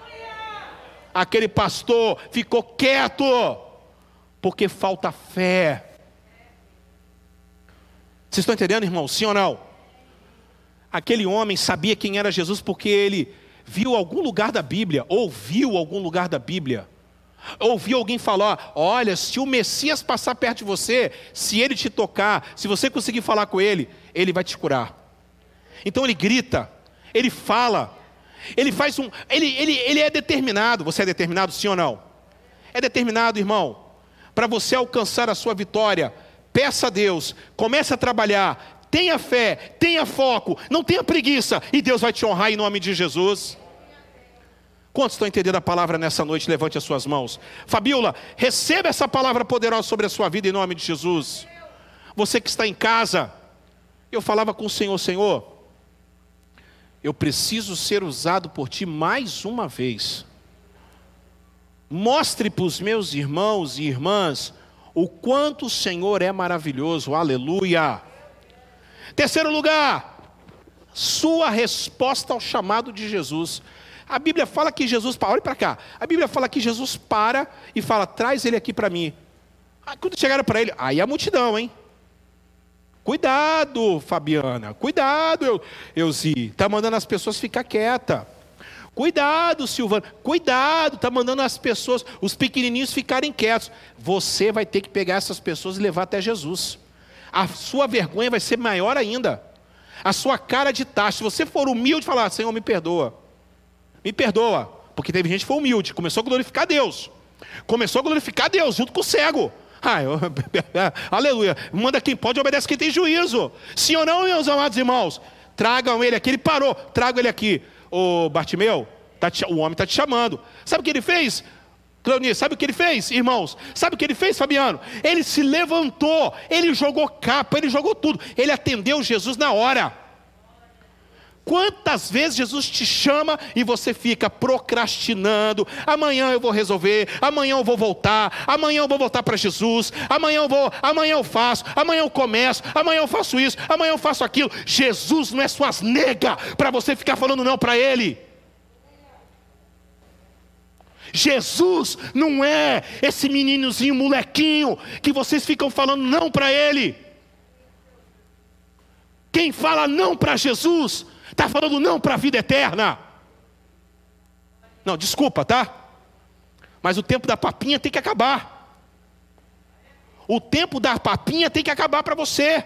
Aquele pastor ficou quieto, porque falta fé. Vocês estão entendendo, irmão? Sim ou não? Aquele homem sabia quem era Jesus porque ele viu algum lugar da Bíblia, ouviu algum lugar da Bíblia, ouviu alguém falar: olha, se o Messias passar perto de você, se ele te tocar, se você conseguir falar com ele, ele vai te curar. Então ele grita, ele fala, ele faz um. Ele, ele, ele é determinado. Você é determinado, sim ou não? É determinado, irmão. Para você alcançar a sua vitória, peça a Deus, comece a trabalhar, tenha fé, tenha foco, não tenha preguiça, e Deus vai te honrar em nome de Jesus. Quantos estão entendendo a palavra nessa noite? Levante as suas mãos. Fabiola, receba essa palavra poderosa sobre a sua vida em nome de Jesus. Você que está em casa, eu falava com o Senhor, Senhor, eu preciso ser usado por Ti mais uma vez. Mostre para os meus irmãos e irmãs o quanto o Senhor é maravilhoso, aleluia. Terceiro lugar, sua resposta ao chamado de Jesus. A Bíblia fala que Jesus, olhe para cá, a Bíblia fala que Jesus para e fala: traz ele aqui para mim. Aí, quando chegaram para ele, aí a multidão, hein? Cuidado, Fabiana, cuidado, Euzi, está mandando as pessoas ficar quieta. Cuidado, Silvana, cuidado, está mandando as pessoas, os pequenininhos ficarem quietos. Você vai ter que pegar essas pessoas e levar até Jesus a sua vergonha vai ser maior ainda. A sua cara de taxa. Se você for humilde, falar, Senhor, me perdoa. Me perdoa. Porque teve gente que foi humilde, começou a glorificar Deus. Começou a glorificar Deus junto com o cego. Ah, eu, *laughs* aleluia. Manda quem pode, obedece quem tem juízo. Sim ou não, meus amados irmãos? Tragam ele aqui. Ele parou. Traga ele aqui. Ô Bartimeu, tá te, o homem está te chamando. Sabe o que ele fez? Cleonice, sabe o que ele fez, irmãos? Sabe o que ele fez, Fabiano? Ele se levantou, ele jogou capa, ele jogou tudo, ele atendeu Jesus na hora. Quantas vezes Jesus te chama e você fica procrastinando? Amanhã eu vou resolver, amanhã eu vou voltar, amanhã eu vou voltar para Jesus, amanhã eu vou, amanhã eu faço, amanhã eu começo, amanhã eu faço isso, amanhã eu faço aquilo. Jesus não é suas nega para você ficar falando não para ele. Jesus não é esse meninozinho, molequinho, que vocês ficam falando não para ele. Quem fala não para Jesus, está falando não para a vida eterna. Não, desculpa, tá? Mas o tempo da papinha tem que acabar. O tempo da papinha tem que acabar para você.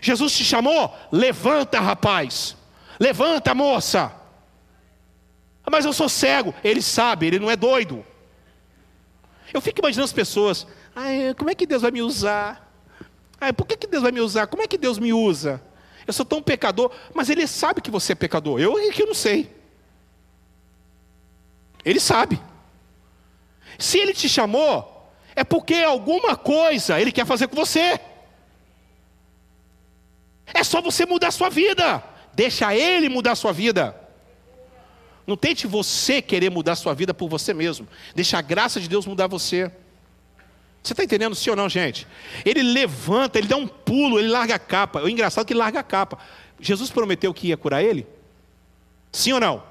Jesus te chamou? Levanta, rapaz. Levanta, moça. Ah, mas eu sou cego. Ele sabe, ele não é doido. Eu fico imaginando as pessoas. Ai, como é que Deus vai me usar? Ai, por que, que Deus vai me usar? Como é que Deus me usa? Eu sou tão pecador, mas Ele sabe que você é pecador. Eu é que eu não sei. Ele sabe. Se Ele te chamou, é porque alguma coisa Ele quer fazer com você. É só você mudar a sua vida. Deixa Ele mudar a sua vida. Não tente você querer mudar sua vida por você mesmo. Deixa a graça de Deus mudar você. Você está entendendo sim ou não, gente? Ele levanta, ele dá um pulo, ele larga a capa. O engraçado é que ele larga a capa. Jesus prometeu que ia curar ele? Sim ou não?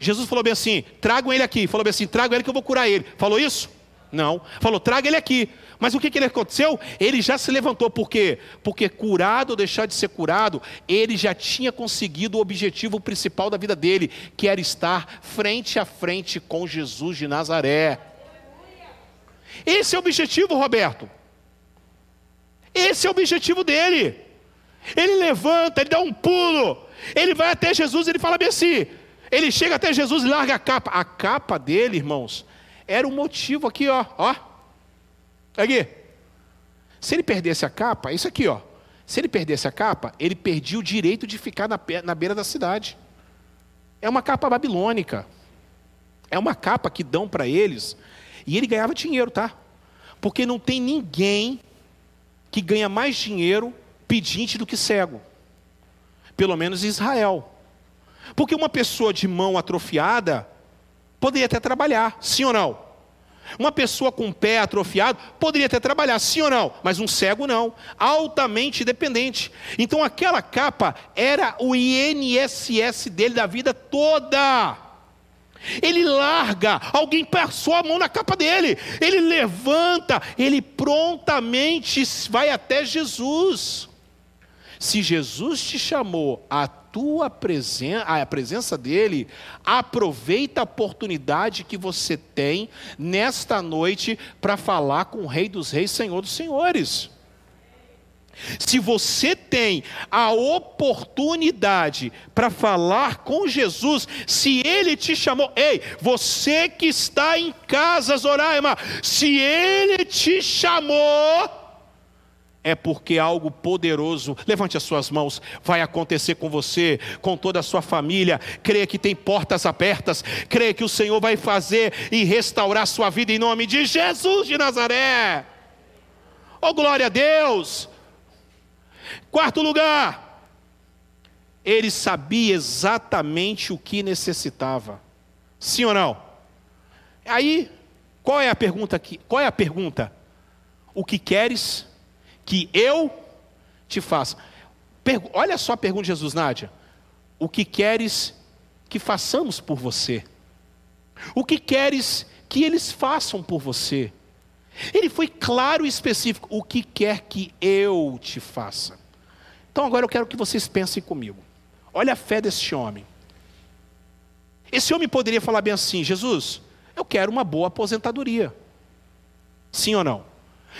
Jesus falou bem assim: tragam ele aqui. Falou bem assim: tragam ele que eu vou curar ele. Falou isso? Não. Falou: traga ele aqui. Mas o que, que ele aconteceu? Ele já se levantou, por quê? Porque curado ou deixar de ser curado, ele já tinha conseguido o objetivo principal da vida dele, que era estar frente a frente com Jesus de Nazaré. Esse é o objetivo, Roberto. Esse é o objetivo dele. Ele levanta, ele dá um pulo, ele vai até Jesus, ele fala bem assim. Ele chega até Jesus e larga a capa. A capa dele, irmãos, era o motivo aqui, ó, ó. Aqui. Se ele perdesse a capa, isso aqui, ó. Se ele perdesse a capa, ele perdia o direito de ficar na, na beira da cidade. É uma capa babilônica. É uma capa que dão para eles. E ele ganhava dinheiro, tá? Porque não tem ninguém que ganha mais dinheiro pedinte do que cego. Pelo menos em Israel. Porque uma pessoa de mão atrofiada poderia até trabalhar, sim ou não? Uma pessoa com pé atrofiado poderia até trabalhar, sim ou não? Mas um cego não. Altamente dependente. Então aquela capa era o INSS dele da vida toda. Ele larga, alguém passou a mão na capa dele, ele levanta, ele prontamente vai até Jesus. Se Jesus te chamou a tua presença, a presença dele, aproveita a oportunidade que você tem nesta noite para falar com o Rei dos Reis, Senhor dos Senhores. Se você tem a oportunidade para falar com Jesus, se Ele te chamou, ei, você que está em casa, Zoraima, se Ele te chamou, é porque algo poderoso, levante as suas mãos, vai acontecer com você, com toda a sua família. Creia que tem portas abertas, creia que o Senhor vai fazer e restaurar a sua vida em nome de Jesus de Nazaré. Oh, glória a Deus! Quarto lugar, ele sabia exatamente o que necessitava. Sim ou não? Aí, qual é a pergunta aqui? Qual é a pergunta? O que queres? que eu te faça. Pergu Olha só a pergunta de Jesus, Nádia. O que queres que façamos por você? O que queres que eles façam por você? Ele foi claro e específico. O que quer que eu te faça? Então agora eu quero que vocês pensem comigo. Olha a fé deste homem. Esse homem poderia falar bem assim: Jesus, eu quero uma boa aposentadoria. Sim ou não?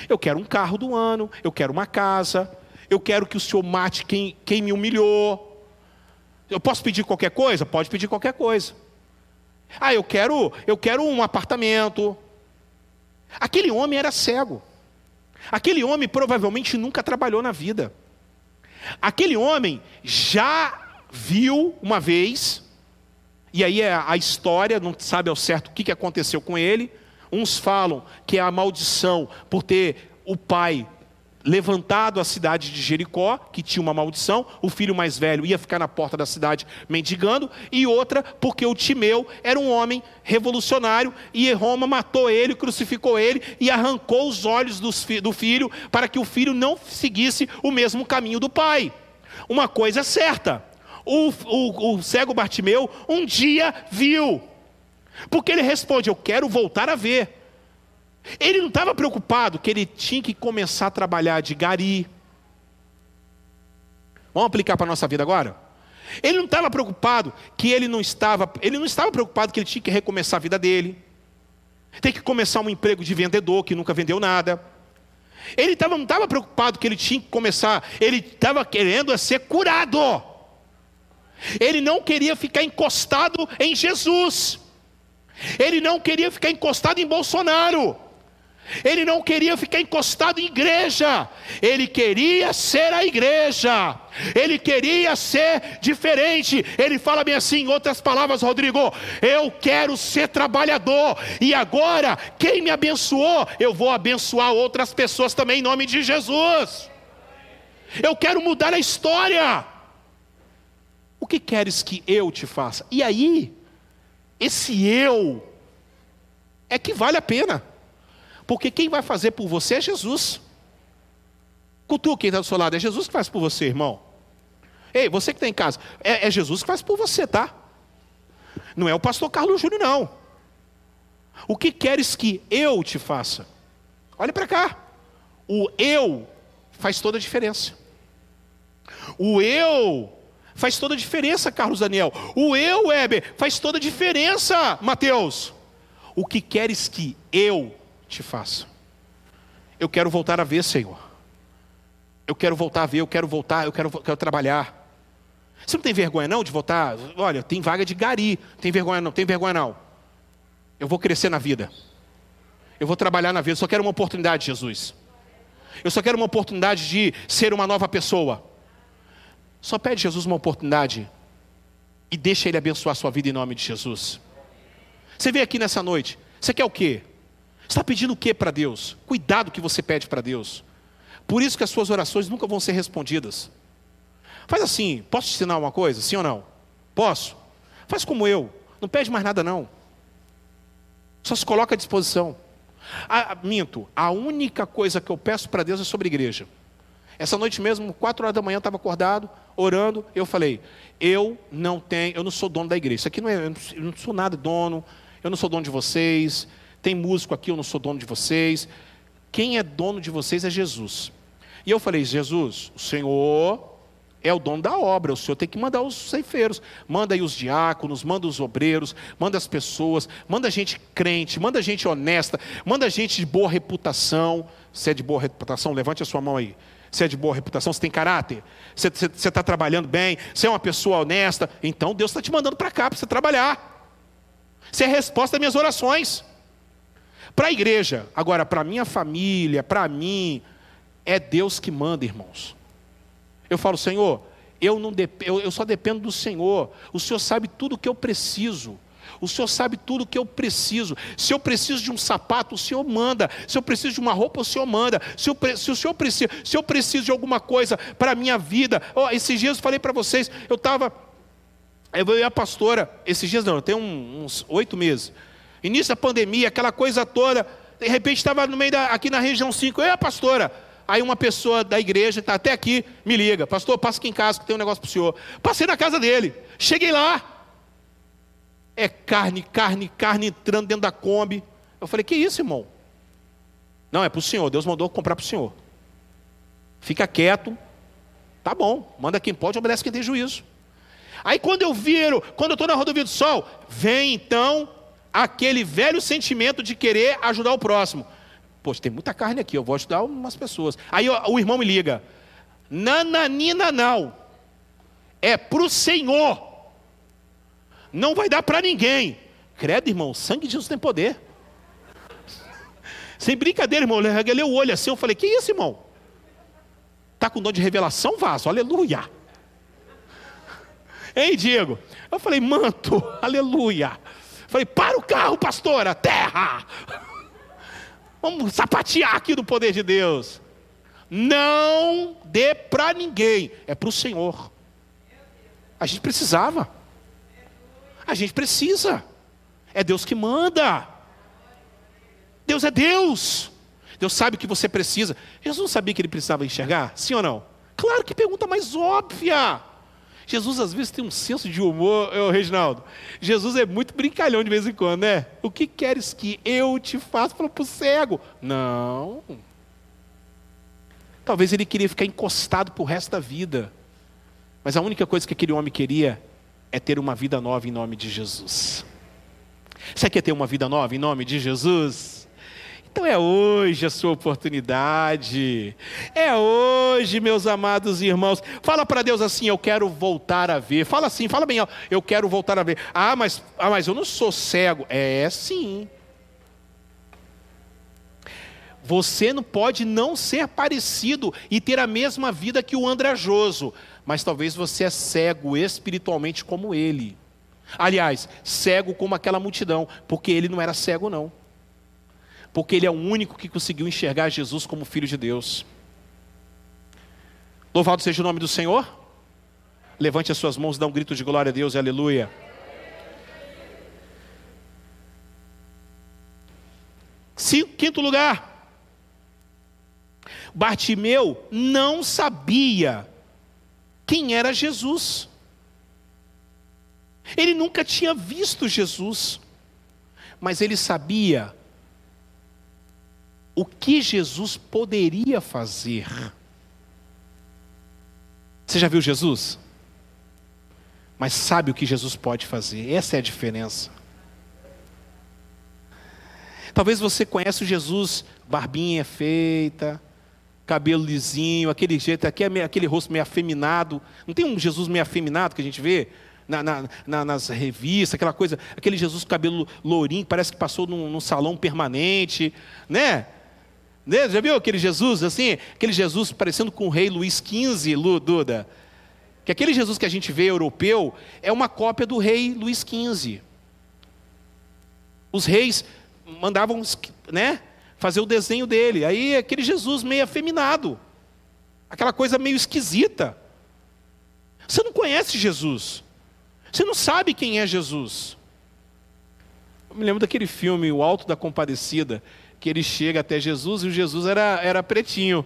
Eu quero um carro do ano, eu quero uma casa, eu quero que o senhor mate quem, quem me humilhou. Eu posso pedir qualquer coisa? Pode pedir qualquer coisa. Ah, eu quero, eu quero um apartamento. Aquele homem era cego. Aquele homem provavelmente nunca trabalhou na vida. Aquele homem já viu uma vez, e aí é a história, não sabe ao certo o que aconteceu com ele, Uns falam que é a maldição por ter o pai levantado a cidade de Jericó, que tinha uma maldição, o filho mais velho ia ficar na porta da cidade mendigando, e outra porque o Timeu era um homem revolucionário e Roma matou ele, crucificou ele e arrancou os olhos do filho para que o filho não seguisse o mesmo caminho do pai. Uma coisa é certa: o, o, o cego Bartimeu um dia viu porque ele responde: Eu quero voltar a ver. Ele não estava preocupado que ele tinha que começar a trabalhar de gari. Vamos aplicar para a nossa vida agora? Ele não estava preocupado que ele não estava, ele não estava preocupado que ele tinha que recomeçar a vida dele. Tem que começar um emprego de vendedor que nunca vendeu nada. Ele tava, não estava preocupado que ele tinha que começar, ele estava querendo ser curado. Ele não queria ficar encostado em Jesus. Ele não queria ficar encostado em Bolsonaro. Ele não queria ficar encostado em igreja. Ele queria ser a igreja. Ele queria ser diferente. Ele fala bem assim, em outras palavras, Rodrigo: Eu quero ser trabalhador. E agora, quem me abençoou, eu vou abençoar outras pessoas também em nome de Jesus. Eu quero mudar a história. O que queres que eu te faça? E aí, esse eu é que vale a pena. Porque quem vai fazer por você é Jesus. Cultua quem está do seu lado, é Jesus que faz por você, irmão. Ei, você que está em casa, é, é, Jesus que faz por você, tá? Não é o pastor Carlos Júnior, não. O que queres que eu te faça? Olha para cá. O eu faz toda a diferença. O eu Faz toda a diferença, Carlos Daniel. O eu, Weber, faz toda a diferença, Mateus. O que queres que eu te faça? Eu quero voltar a ver, Senhor. Eu quero voltar a ver, eu quero voltar, eu quero, quero trabalhar. Você não tem vergonha não de voltar? Olha, tem vaga de gari. Tem vergonha não? Tem vergonha não? Eu vou crescer na vida. Eu vou trabalhar na vida. Eu só quero uma oportunidade, Jesus. Eu só quero uma oportunidade de ser uma nova pessoa. Só pede Jesus uma oportunidade e deixa Ele abençoar a sua vida em nome de Jesus. Você veio aqui nessa noite, você quer o quê? Está pedindo o que para Deus? Cuidado que você pede para Deus. Por isso que as suas orações nunca vão ser respondidas. Faz assim, posso te ensinar uma coisa? Sim ou não? Posso? Faz como eu. Não pede mais nada, não. Só se coloca à disposição. Ah, minto, a única coisa que eu peço para Deus é sobre a igreja. Essa noite mesmo, quatro horas da manhã, estava acordado, orando, eu falei, eu não tenho, eu não sou dono da igreja. Isso aqui não é, eu não sou nada dono, eu não sou dono de vocês, tem músico aqui, eu não sou dono de vocês. Quem é dono de vocês é Jesus. E eu falei, Jesus, o Senhor é o dono da obra, o Senhor tem que mandar os ceifeiros. Manda aí os diáconos, manda os obreiros, manda as pessoas, manda gente crente, manda gente honesta, manda gente de boa reputação. Se é de boa reputação, levante a sua mão aí. Se é de boa reputação, você tem caráter, você está trabalhando bem, você é uma pessoa honesta, então Deus está te mandando para cá para você trabalhar. Você é a resposta das minhas orações. Para a igreja, agora, para minha família, para mim, é Deus que manda, irmãos. Eu falo, Senhor, eu, não eu, eu só dependo do Senhor. O Senhor sabe tudo o que eu preciso. O Senhor sabe tudo o que eu preciso. Se eu preciso de um sapato, o Senhor manda. Se eu preciso de uma roupa, o Senhor manda. Se, eu, se o Senhor precisa, se eu preciso de alguma coisa para a minha vida. Oh, esses dias eu falei para vocês, eu estava. Eu e a pastora, esses dias não, tem uns oito meses. Início da pandemia, aquela coisa toda. De repente estava no meio da, aqui na região 5, eu e a pastora. Aí uma pessoa da igreja, está até aqui, me liga, pastor, passa aqui em casa que tem um negócio para o senhor. Passei na casa dele, cheguei lá. É carne, carne, carne entrando dentro da Kombi. Eu falei, que isso, irmão? Não, é para o senhor, Deus mandou comprar para o senhor. Fica quieto, tá bom, manda quem pode, obedece quem tem juízo. Aí quando eu viro, quando eu estou na rodovia do sol, vem então aquele velho sentimento de querer ajudar o próximo. Poxa, tem muita carne aqui, eu vou ajudar umas pessoas. Aí o irmão me liga. Nananina não. É para o Senhor. Não vai dar para ninguém. Credo, irmão, o sangue de Jesus tem poder. Sem brincadeira, irmão. Eu regalei o olho assim, eu falei, que isso, irmão? Está com dor de revelação, vaso? Aleluia. Ei, Diego. Eu falei, manto, aleluia. Falei, para o carro, pastora, terra. Vamos sapatear aqui do poder de Deus. Não dê para ninguém, é para o Senhor. A gente precisava. A gente precisa. É Deus que manda. Deus é Deus. Deus sabe o que você precisa. Jesus não sabia que ele precisava enxergar? Sim ou não? Claro que pergunta mais óbvia. Jesus às vezes tem um senso de humor, eu, Reginaldo. Jesus é muito brincalhão de vez em quando, né? O que queres que eu te faça? Falou para o cego. Não. Talvez ele queria ficar encostado para o resto da vida. Mas a única coisa que aquele homem queria é ter uma vida nova em nome de Jesus. Você quer ter uma vida nova em nome de Jesus? Então é hoje a sua oportunidade. É hoje, meus amados irmãos. Fala para Deus assim: eu quero voltar a ver. Fala assim, fala bem, ó, eu quero voltar a ver. Ah, mas, ah, mas eu não sou cego. É sim. Você não pode não ser parecido e ter a mesma vida que o andrajoso, mas talvez você é cego espiritualmente como ele. Aliás, cego como aquela multidão, porque ele não era cego não porque ele é o único que conseguiu enxergar Jesus como Filho de Deus. Louvado seja o nome do Senhor. Levante as suas mãos, dá um grito de glória a Deus aleluia. Quinto lugar. Bartimeu não sabia quem era Jesus. Ele nunca tinha visto Jesus, mas ele sabia o que Jesus poderia fazer. Você já viu Jesus? Mas sabe o que Jesus pode fazer. Essa é a diferença. Talvez você conheça o Jesus, barbinha feita, cabelo lisinho, aquele jeito, aquele rosto meio afeminado. Não tem um Jesus meio afeminado que a gente vê na, na, na, nas revistas, aquela coisa, aquele Jesus com cabelo lourinho, parece que passou num, num salão permanente, né? Né? Já viu aquele Jesus assim? Aquele Jesus parecendo com o rei Luís XV, Lu, Duda. Que aquele Jesus que a gente vê europeu é uma cópia do rei Luís XV. Os reis mandavam né, fazer o desenho dele. Aí aquele Jesus meio afeminado, aquela coisa meio esquisita. Você não conhece Jesus, você não sabe quem é Jesus. Eu me lembro daquele filme, O Alto da Compadecida, que ele chega até Jesus e o Jesus era, era pretinho.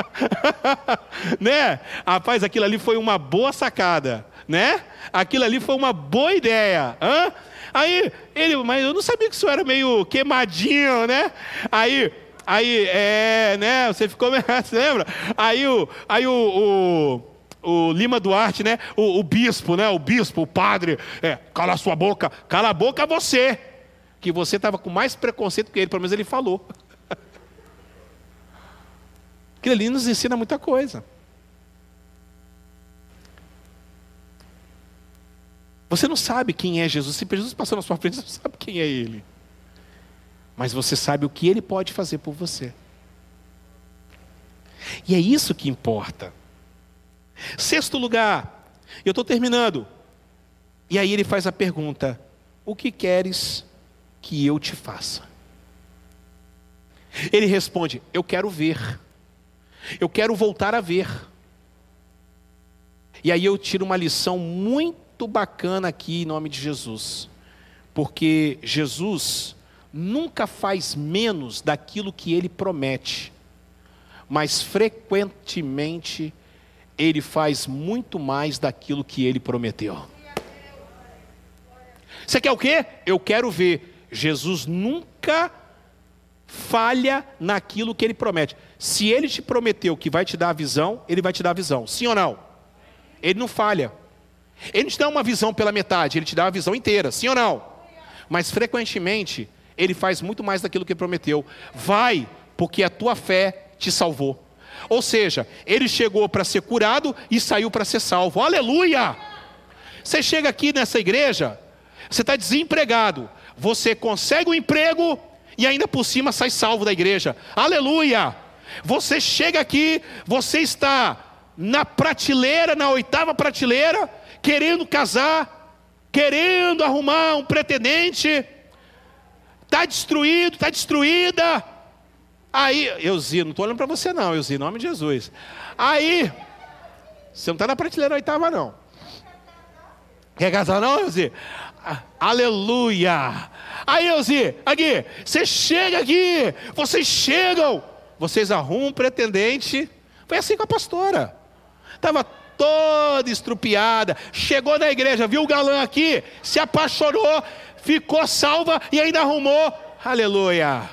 *laughs* né? Rapaz, aquilo ali foi uma boa sacada, né? Aquilo ali foi uma boa ideia. Hã? Aí ele, mas eu não sabia que isso era meio queimadinho, né? Aí, aí, é, né? Você ficou, *laughs* você lembra? Aí o, aí o, o o Lima Duarte, né? O, o, bispo, né? O bispo, o padre, é, cala a sua boca, cala a boca você, que você estava com mais preconceito que ele, pelo menos ele falou. *laughs* Aquilo ali nos ensina muita coisa. Você não sabe quem é Jesus. Se Jesus passou na sua frente, *laughs* você não sabe quem é Ele. Mas você sabe o que Ele pode fazer por você. E é isso que importa. Sexto lugar, eu estou terminando. E aí ele faz a pergunta: O que queres que eu te faça? Ele responde: Eu quero ver. Eu quero voltar a ver. E aí eu tiro uma lição muito bacana aqui em nome de Jesus. Porque Jesus nunca faz menos daquilo que ele promete, mas frequentemente ele faz muito mais daquilo que ele prometeu. Você quer o quê? Eu quero ver. Jesus nunca falha naquilo que ele promete. Se ele te prometeu que vai te dar a visão, ele vai te dar a visão. Sim ou não? Ele não falha. Ele não te dá uma visão pela metade, ele te dá a visão inteira. Sim ou não? Mas frequentemente, ele faz muito mais daquilo que prometeu. Vai, porque a tua fé te salvou. Ou seja, ele chegou para ser curado e saiu para ser salvo. Aleluia! Você chega aqui nessa igreja, você está desempregado, você consegue um emprego e ainda por cima sai salvo da igreja. Aleluia! Você chega aqui, você está na prateleira, na oitava prateleira, querendo casar, querendo arrumar um pretendente, está destruído, está destruída Aí, Euzi, não estou olhando para você não, Euzi, em nome de Jesus. Aí, você não está na prateleira oitava não. Quer casar não, Euzi? Aleluia! Aí, Euzi, aqui, você chega aqui, vocês chegam, vocês arrumam um pretendente. Foi assim com a pastora. Estava toda estrupiada, chegou na igreja, viu o galã aqui, se apaixonou, ficou salva e ainda arrumou. Aleluia!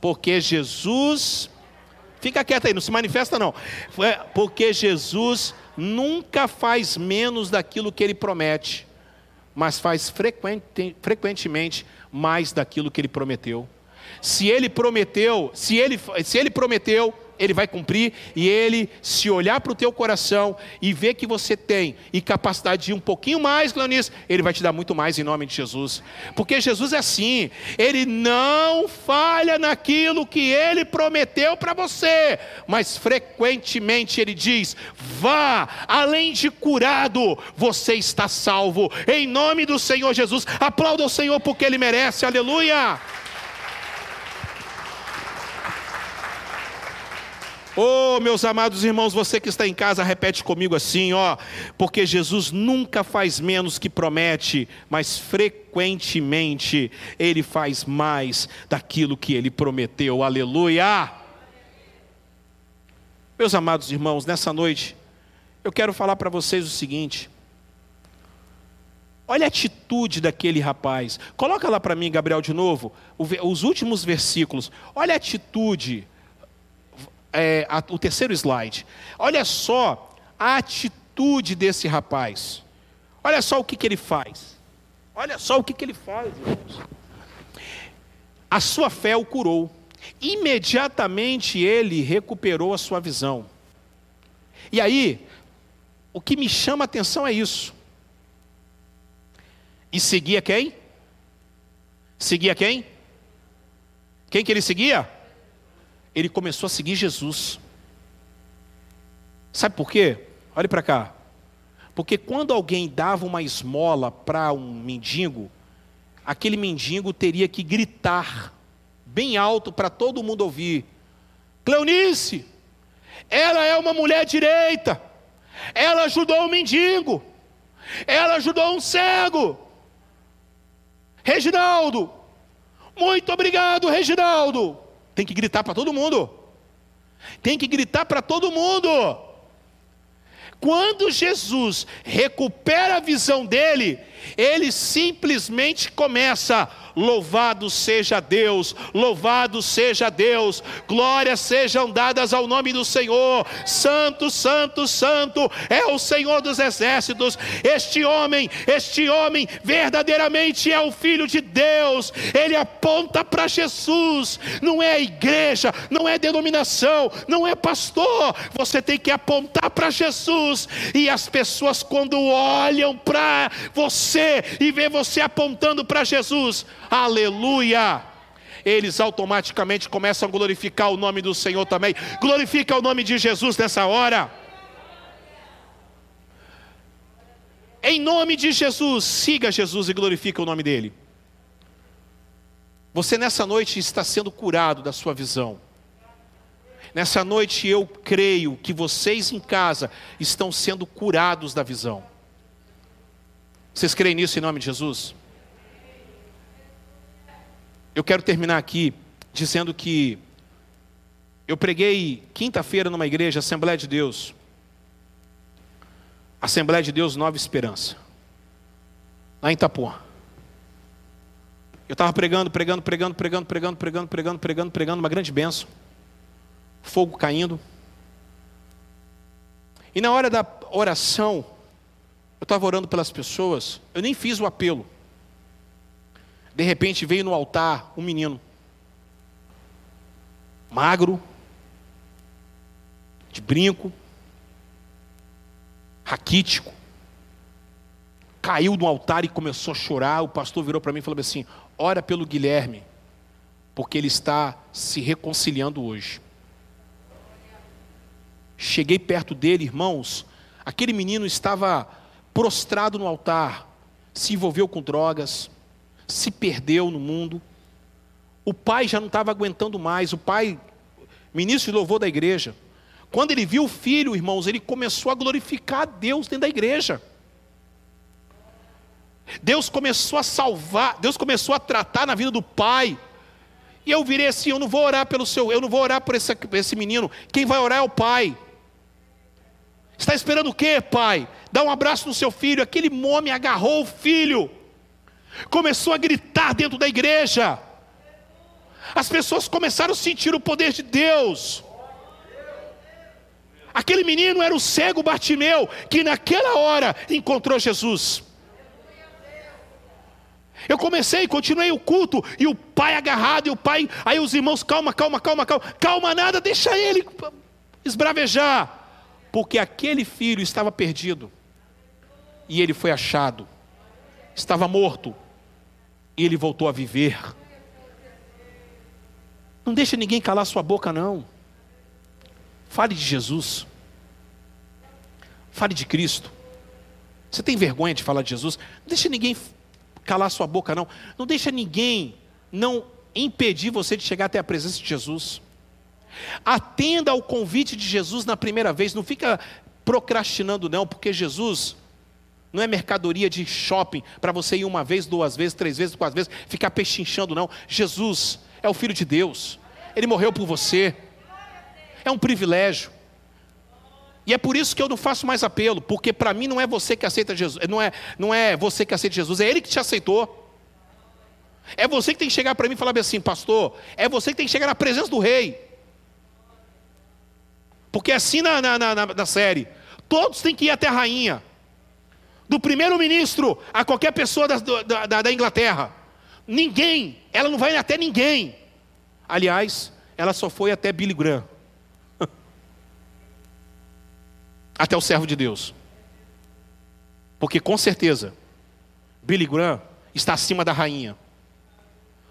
Porque Jesus, fica quieto aí, não se manifesta não. É, porque Jesus nunca faz menos daquilo que ele promete, mas faz frequente, frequentemente mais daquilo que ele prometeu. Se ele prometeu, se ele, se ele prometeu, ele vai cumprir, e ele, se olhar para o teu coração e ver que você tem e capacidade de ir um pouquinho mais, Cleonice, ele vai te dar muito mais em nome de Jesus. Porque Jesus é assim, ele não falha naquilo que ele prometeu para você, mas frequentemente ele diz: vá, além de curado, você está salvo, em nome do Senhor Jesus. Aplauda o Senhor porque ele merece, aleluia. Oh, meus amados irmãos, você que está em casa, repete comigo assim, ó, porque Jesus nunca faz menos que promete, mas frequentemente ele faz mais daquilo que ele prometeu. Aleluia! Meus amados irmãos, nessa noite eu quero falar para vocês o seguinte: Olha a atitude daquele rapaz. Coloca lá para mim, Gabriel, de novo, os últimos versículos. Olha a atitude é, a, o terceiro slide. Olha só a atitude desse rapaz. Olha só o que, que ele faz. Olha só o que, que ele faz, irmãos. A sua fé o curou. Imediatamente ele recuperou a sua visão. E aí, o que me chama a atenção é isso. E seguia quem? Seguia quem? Quem que ele seguia? Ele começou a seguir Jesus. Sabe por quê? Olhe para cá. Porque quando alguém dava uma esmola para um mendigo, aquele mendigo teria que gritar bem alto para todo mundo ouvir: Cleonice, ela é uma mulher direita, ela ajudou um mendigo, ela ajudou um cego. Reginaldo, muito obrigado, Reginaldo. Tem que gritar para todo mundo. Tem que gritar para todo mundo. Quando Jesus recupera a visão dele, ele simplesmente começa Louvado seja Deus, louvado seja Deus, glórias sejam dadas ao nome do Senhor. Santo, santo, santo é o Senhor dos exércitos. Este homem, este homem verdadeiramente é o filho de Deus. Ele aponta para Jesus. Não é igreja, não é denominação, não é pastor. Você tem que apontar para Jesus. E as pessoas quando olham para você e vê você apontando para Jesus, aleluia. Eles automaticamente começam a glorificar o nome do Senhor também. Glorifica o nome de Jesus nessa hora. Em nome de Jesus, siga Jesus e glorifica o nome dele. Você nessa noite está sendo curado da sua visão. Nessa noite eu creio que vocês em casa estão sendo curados da visão. Vocês creem nisso em nome de Jesus? Eu quero terminar aqui dizendo que eu preguei quinta-feira numa igreja, Assembleia de Deus. Assembleia de Deus Nova Esperança. Lá em Itapuã. Eu estava pregando, pregando, pregando, pregando, pregando, pregando, pregando, pregando, pregando, uma grande benção. Fogo caindo. E na hora da oração, eu estava orando pelas pessoas, eu nem fiz o apelo. De repente veio no altar um menino, magro, de brinco, raquítico, caiu no altar e começou a chorar. O pastor virou para mim e falou assim: Ora pelo Guilherme, porque ele está se reconciliando hoje. Cheguei perto dele, irmãos. Aquele menino estava prostrado no altar, se envolveu com drogas, se perdeu no mundo. O pai já não estava aguentando mais. O pai, ministro de louvor da igreja, quando ele viu o filho, irmãos, ele começou a glorificar a Deus dentro da igreja. Deus começou a salvar, Deus começou a tratar na vida do pai. E eu virei assim: eu não vou orar pelo seu, eu não vou orar por esse, esse menino. Quem vai orar é o pai. Está esperando o quê, pai? Dá um abraço no seu filho. Aquele homem agarrou o filho começou a gritar dentro da igreja. As pessoas começaram a sentir o poder de Deus. Aquele menino era o cego Bartimeu, que naquela hora encontrou Jesus. Eu comecei, continuei o culto, e o pai agarrado, e o pai, aí os irmãos, calma, calma, calma, calma, calma nada, deixa ele esbravejar, porque aquele filho estava perdido, e ele foi achado, estava morto, e ele voltou a viver. Não deixa ninguém calar sua boca, não. Fale de Jesus. Fale de Cristo. Você tem vergonha de falar de Jesus? Não deixa ninguém calar sua boca, não. Não deixa ninguém não impedir você de chegar até a presença de Jesus. Atenda ao convite de Jesus na primeira vez. Não fica procrastinando, não, porque Jesus não é mercadoria de shopping para você ir uma vez, duas vezes, três vezes, quatro vezes, ficar pechinchando, não. Jesus é o Filho de Deus. Ele morreu por você. É um privilégio. E é por isso que eu não faço mais apelo, porque para mim não é você que aceita Jesus, não é, não é você que aceita Jesus, é Ele que te aceitou. É você que tem que chegar para mim e falar assim, pastor, é você que tem que chegar na presença do rei. Porque assim na, na, na, na série, todos têm que ir até a rainha do primeiro-ministro a qualquer pessoa da, da, da, Inglaterra. Ninguém, ela não vai até ninguém. Aliás, ela só foi até Billy Graham. *laughs* até o servo de Deus. Porque com certeza, Billy Graham está acima da rainha.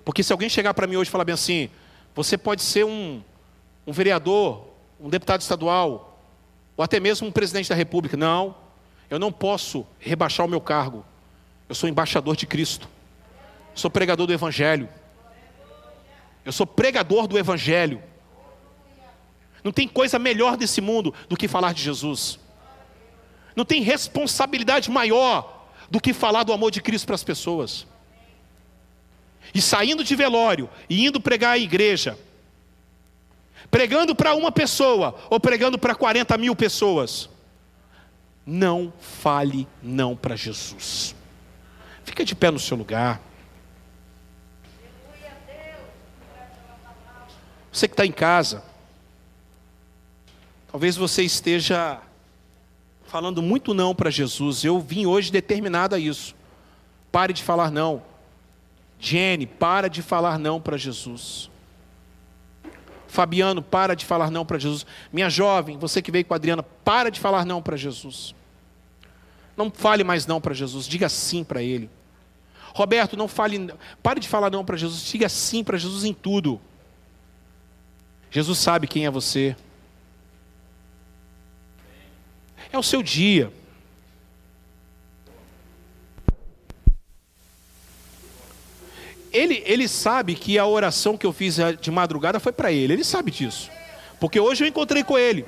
Porque se alguém chegar para mim hoje e falar bem assim, você pode ser um, um vereador, um deputado estadual, ou até mesmo um presidente da república. Não, eu não posso rebaixar o meu cargo. Eu sou embaixador de Cristo. Sou pregador do Evangelho. Eu sou pregador do Evangelho. Não tem coisa melhor desse mundo do que falar de Jesus. Não tem responsabilidade maior do que falar do amor de Cristo para as pessoas. E saindo de velório e indo pregar à igreja, pregando para uma pessoa ou pregando para 40 mil pessoas, não fale não para Jesus. Fica de pé no seu lugar. Você que está em casa, talvez você esteja falando muito não para Jesus. Eu vim hoje determinado a isso. Pare de falar não. Jenny, para de falar não para Jesus. Fabiano, para de falar não para Jesus. Minha jovem, você que veio com a Adriana, para de falar não para Jesus. Não fale mais não para Jesus, diga sim para Ele. Roberto, não fale, pare de falar não para Jesus, diga sim para Jesus em tudo. Jesus sabe quem é você. É o seu dia. Ele, ele sabe que a oração que eu fiz de madrugada foi para ele. Ele sabe disso. Porque hoje eu encontrei com ele.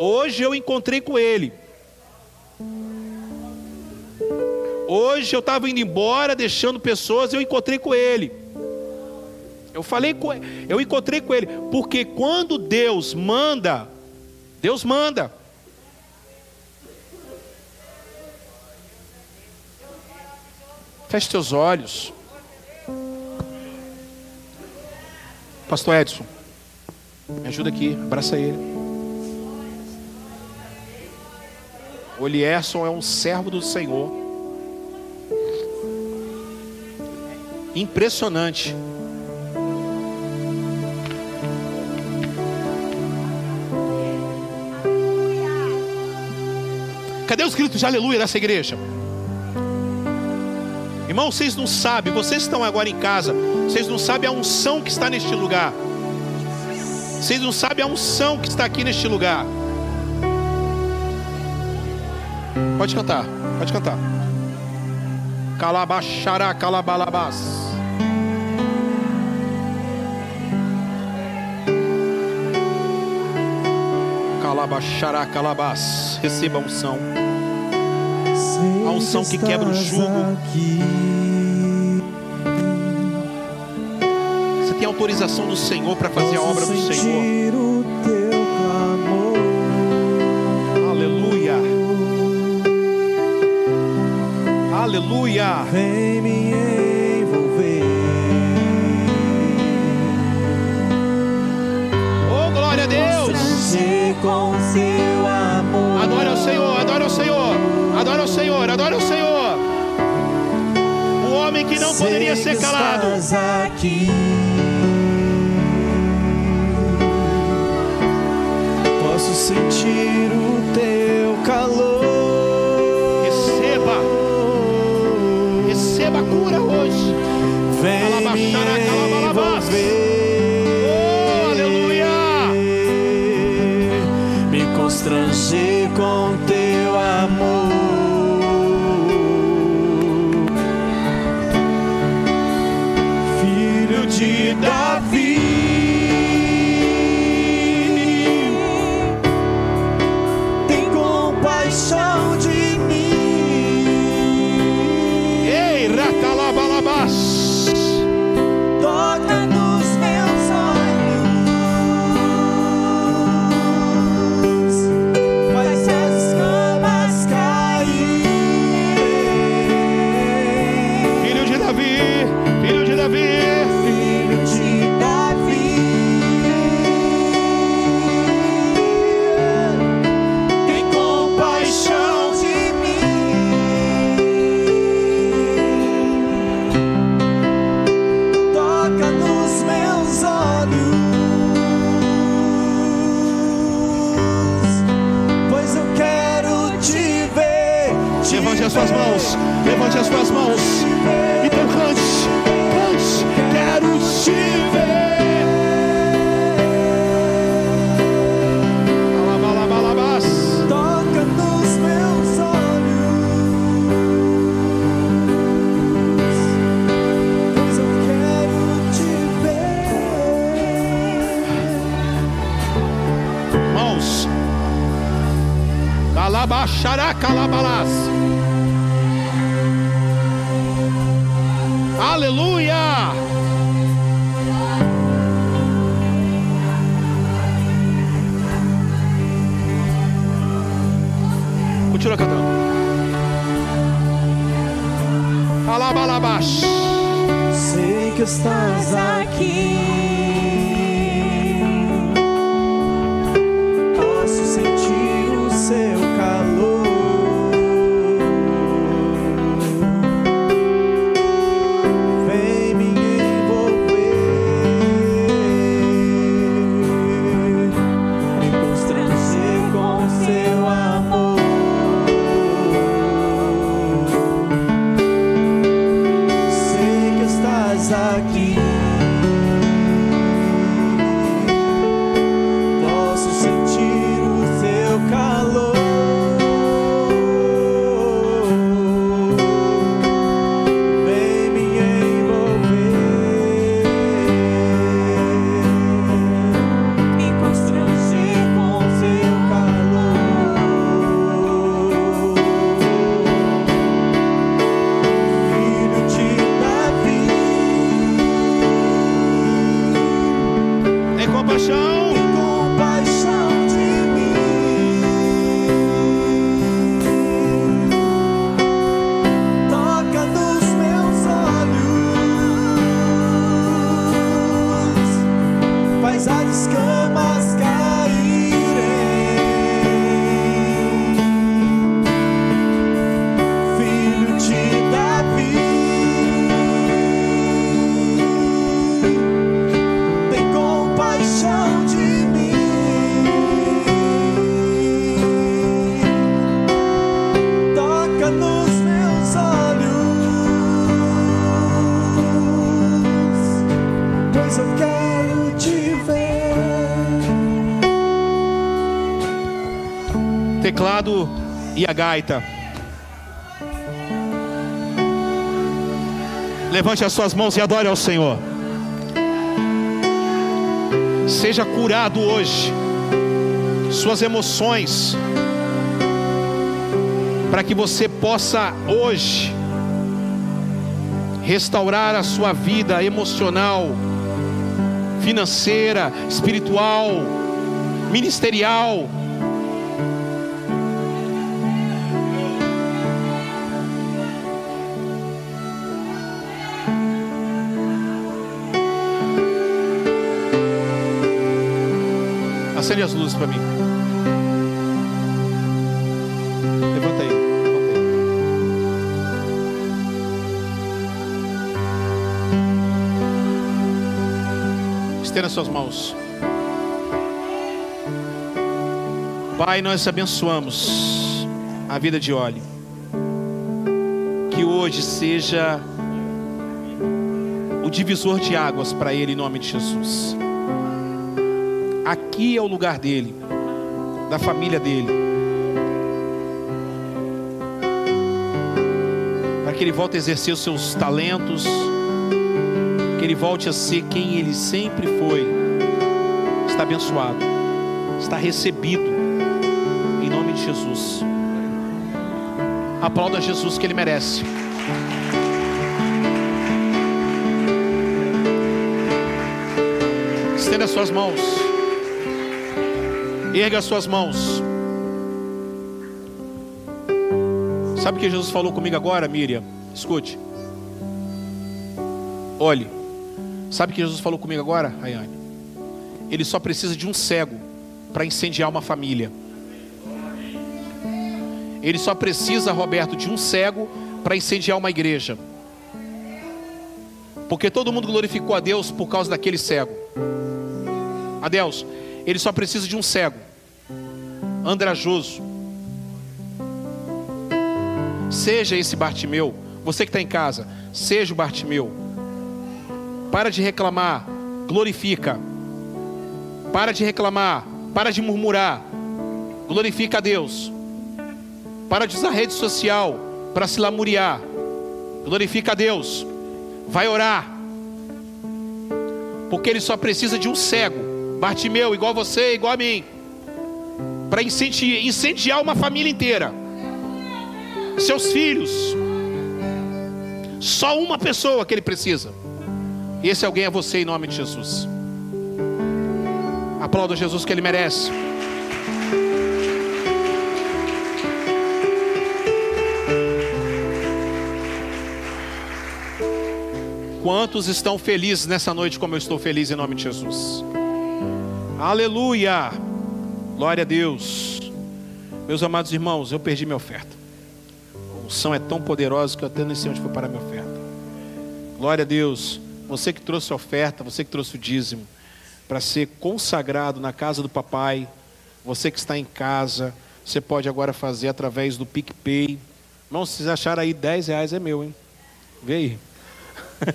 Hoje eu encontrei com ele. Hoje eu estava indo embora, deixando pessoas, eu encontrei com ele. Eu falei com ele, eu encontrei com ele, porque quando Deus manda, Deus manda. Feche teus olhos. Pastor Edson, me ajuda aqui, abraça ele. O Elierson é um servo do Senhor. Impressionante. Cadê os gritos de aleluia dessa igreja? Irmão, vocês não sabem, vocês estão agora em casa, vocês não sabem a unção que está neste lugar. Vocês não sabem a unção que está aqui neste lugar. Pode cantar, pode cantar. Calabachará, calabalabás. Calabachará, calabás. Receba a unção. A unção que quebra o jugo. Você tem autorização do Senhor para fazer a obra do Senhor. Aleluia. Aleluia. Vem me envolver. Oh, glória a Deus. Adore ao Senhor, adore ao Senhor, adore ao Senhor, adore ao Senhor. O homem que não poderia ser calado. aqui. Posso sentir o teu calor. Receba, receba a cura hoje. Vem Filho de Davi. E a gaita. Levante as suas mãos e adore ao Senhor. Seja curado hoje. Suas emoções. Para que você possa hoje restaurar a sua vida emocional, financeira, espiritual, ministerial. Acende as luzes para mim. Levanta aí. Estenda suas mãos. Pai, nós abençoamos a vida de Oli. Que hoje seja o divisor de águas para ele em nome de Jesus. Aqui é o lugar dele, da família dele. Para que ele volte a exercer os seus talentos, que ele volte a ser quem ele sempre foi. Está abençoado, está recebido, em nome de Jesus. Aplauda Jesus que ele merece. Estenda suas mãos. Erga as suas mãos. Sabe o que Jesus falou comigo agora, Miriam? Escute. Olhe. Sabe o que Jesus falou comigo agora, Rayane? Ele só precisa de um cego para incendiar uma família. Ele só precisa, Roberto, de um cego para incendiar uma igreja. Porque todo mundo glorificou a Deus por causa daquele cego. A Deus, ele só precisa de um cego, andrajoso. Seja esse Bartimeu, você que está em casa, seja o Bartimeu. Para de reclamar, glorifica. Para de reclamar, para de murmurar, glorifica a Deus. Para de usar rede social para se lamuriar, glorifica a Deus. Vai orar, porque ele só precisa de um cego, Bartimeu, igual você, igual a mim. para incendiar, uma família inteira. Seus filhos. Só uma pessoa que ele precisa. E esse alguém é você em nome de Jesus. Aplauda Jesus que ele merece. Quantos estão felizes nessa noite como eu estou feliz em nome de Jesus? Aleluia! Glória a Deus. Meus amados irmãos, eu perdi minha oferta. A unção é tão poderosa que eu até nem sei onde foi parar minha oferta. Glória a Deus. Você que trouxe a oferta, você que trouxe o dízimo, para ser consagrado na casa do papai, você que está em casa, você pode agora fazer através do PicPay. Irmão, se vocês acharam aí 10 reais é meu, hein? Vê aí. *laughs*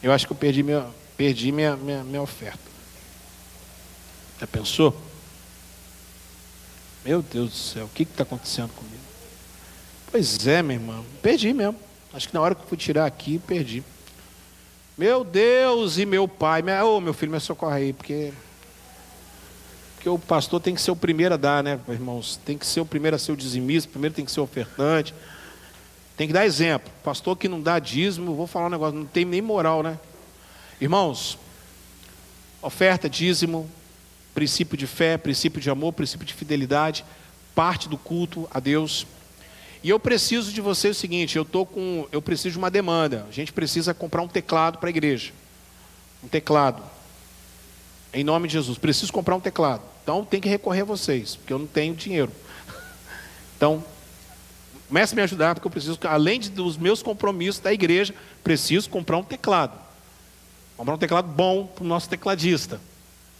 Eu acho que eu perdi minha, perdi minha, minha, minha oferta. Já pensou? Meu Deus do céu, o que está acontecendo comigo? Pois é, meu irmão, perdi mesmo. Acho que na hora que eu fui tirar aqui, perdi. Meu Deus e meu pai, meu, oh, meu filho, me socorre aí, porque porque o pastor tem que ser o primeiro a dar, né, irmãos? Tem que ser o primeiro a ser o dizimista, primeiro tem que ser o ofertante. Tem que dar exemplo. Pastor que não dá dízimo, vou falar um negócio, não tem nem moral, né? Irmãos, oferta, dízimo, princípio de fé, princípio de amor, princípio de fidelidade, parte do culto a Deus. E eu preciso de você o seguinte, eu tô com, eu preciso de uma demanda. A gente precisa comprar um teclado para a igreja. Um teclado. Em nome de Jesus, preciso comprar um teclado. Então tem que recorrer a vocês, porque eu não tenho dinheiro. *laughs* Então, Comece a me ajudar, porque eu preciso, além dos meus compromissos da igreja, preciso comprar um teclado. Comprar um teclado bom para o nosso tecladista.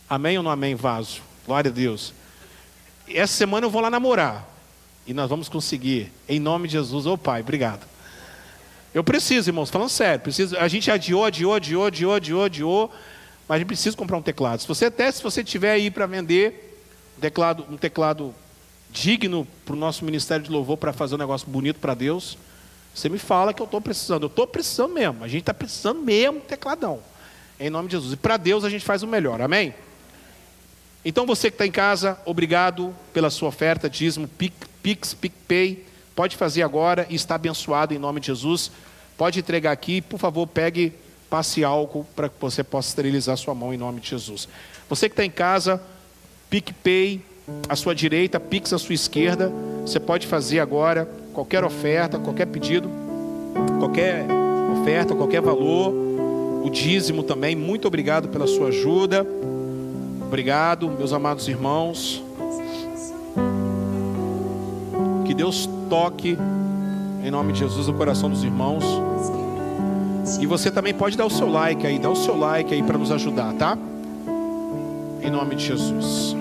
Amém ou não amém, vaso? Glória a Deus. Essa semana eu vou lá namorar. E nós vamos conseguir. Em nome de Jesus, ô oh, Pai, obrigado. Eu preciso, irmãos, falando sério. Preciso, a gente adiou, adiou, adiou, adiou, adiou, adiou. Mas a gente precisa comprar um teclado. Se você até se você tiver aí para vender um teclado, um teclado digno para o nosso ministério de louvor para fazer um negócio bonito para Deus, você me fala que eu estou precisando. Eu estou precisando mesmo. A gente está precisando mesmo tecladão. Em nome de Jesus. E para Deus a gente faz o melhor. Amém? Então você que está em casa, obrigado pela sua oferta, dízimo, Pix, PicPay. Pode fazer agora e está abençoado em nome de Jesus. Pode entregar aqui, por favor, pegue, passe álcool para que você possa esterilizar sua mão em nome de Jesus. Você que está em casa, PicPay, à sua direita, Pix à sua esquerda. Você pode fazer agora qualquer oferta, qualquer pedido, qualquer oferta, qualquer valor. O dízimo também. Muito obrigado pela sua ajuda. Obrigado, meus amados irmãos. Que Deus toque em nome de Jesus o coração dos irmãos. E você também pode dar o seu like aí, dá o seu like aí para nos ajudar, tá? Em nome de Jesus.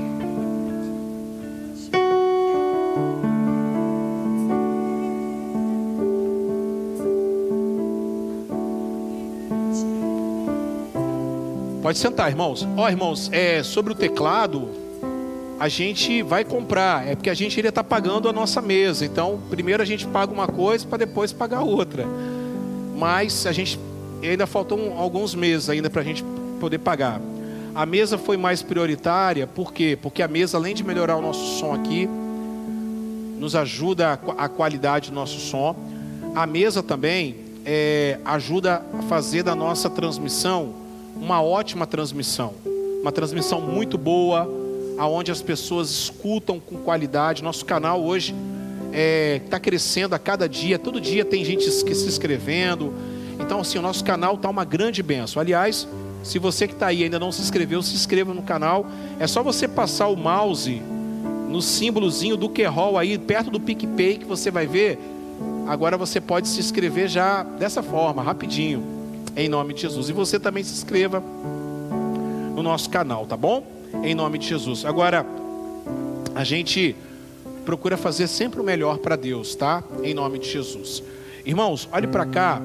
Pode sentar, irmãos. Ó, oh, irmãos, é, sobre o teclado, a gente vai comprar. É porque a gente iria estar tá pagando a nossa mesa. Então, primeiro a gente paga uma coisa para depois pagar outra. Mas a gente ainda faltam alguns meses ainda para a gente poder pagar. A mesa foi mais prioritária, por quê? Porque a mesa, além de melhorar o nosso som aqui, nos ajuda a, a qualidade do nosso som. A mesa também é, ajuda a fazer da nossa transmissão uma ótima transmissão, uma transmissão muito boa, aonde as pessoas escutam com qualidade. Nosso canal hoje está é, tá crescendo a cada dia, todo dia tem gente se inscrevendo. Então, assim, o nosso canal está uma grande benção. Aliás, se você que está aí ainda não se inscreveu, se inscreva no canal. É só você passar o mouse no símbolozinho do Querol aí, perto do PicPay, que você vai ver. Agora você pode se inscrever já dessa forma, rapidinho em nome de Jesus. E você também se inscreva no nosso canal, tá bom? Em nome de Jesus. Agora, a gente procura fazer sempre o melhor para Deus, tá? Em nome de Jesus. Irmãos, olhe para cá.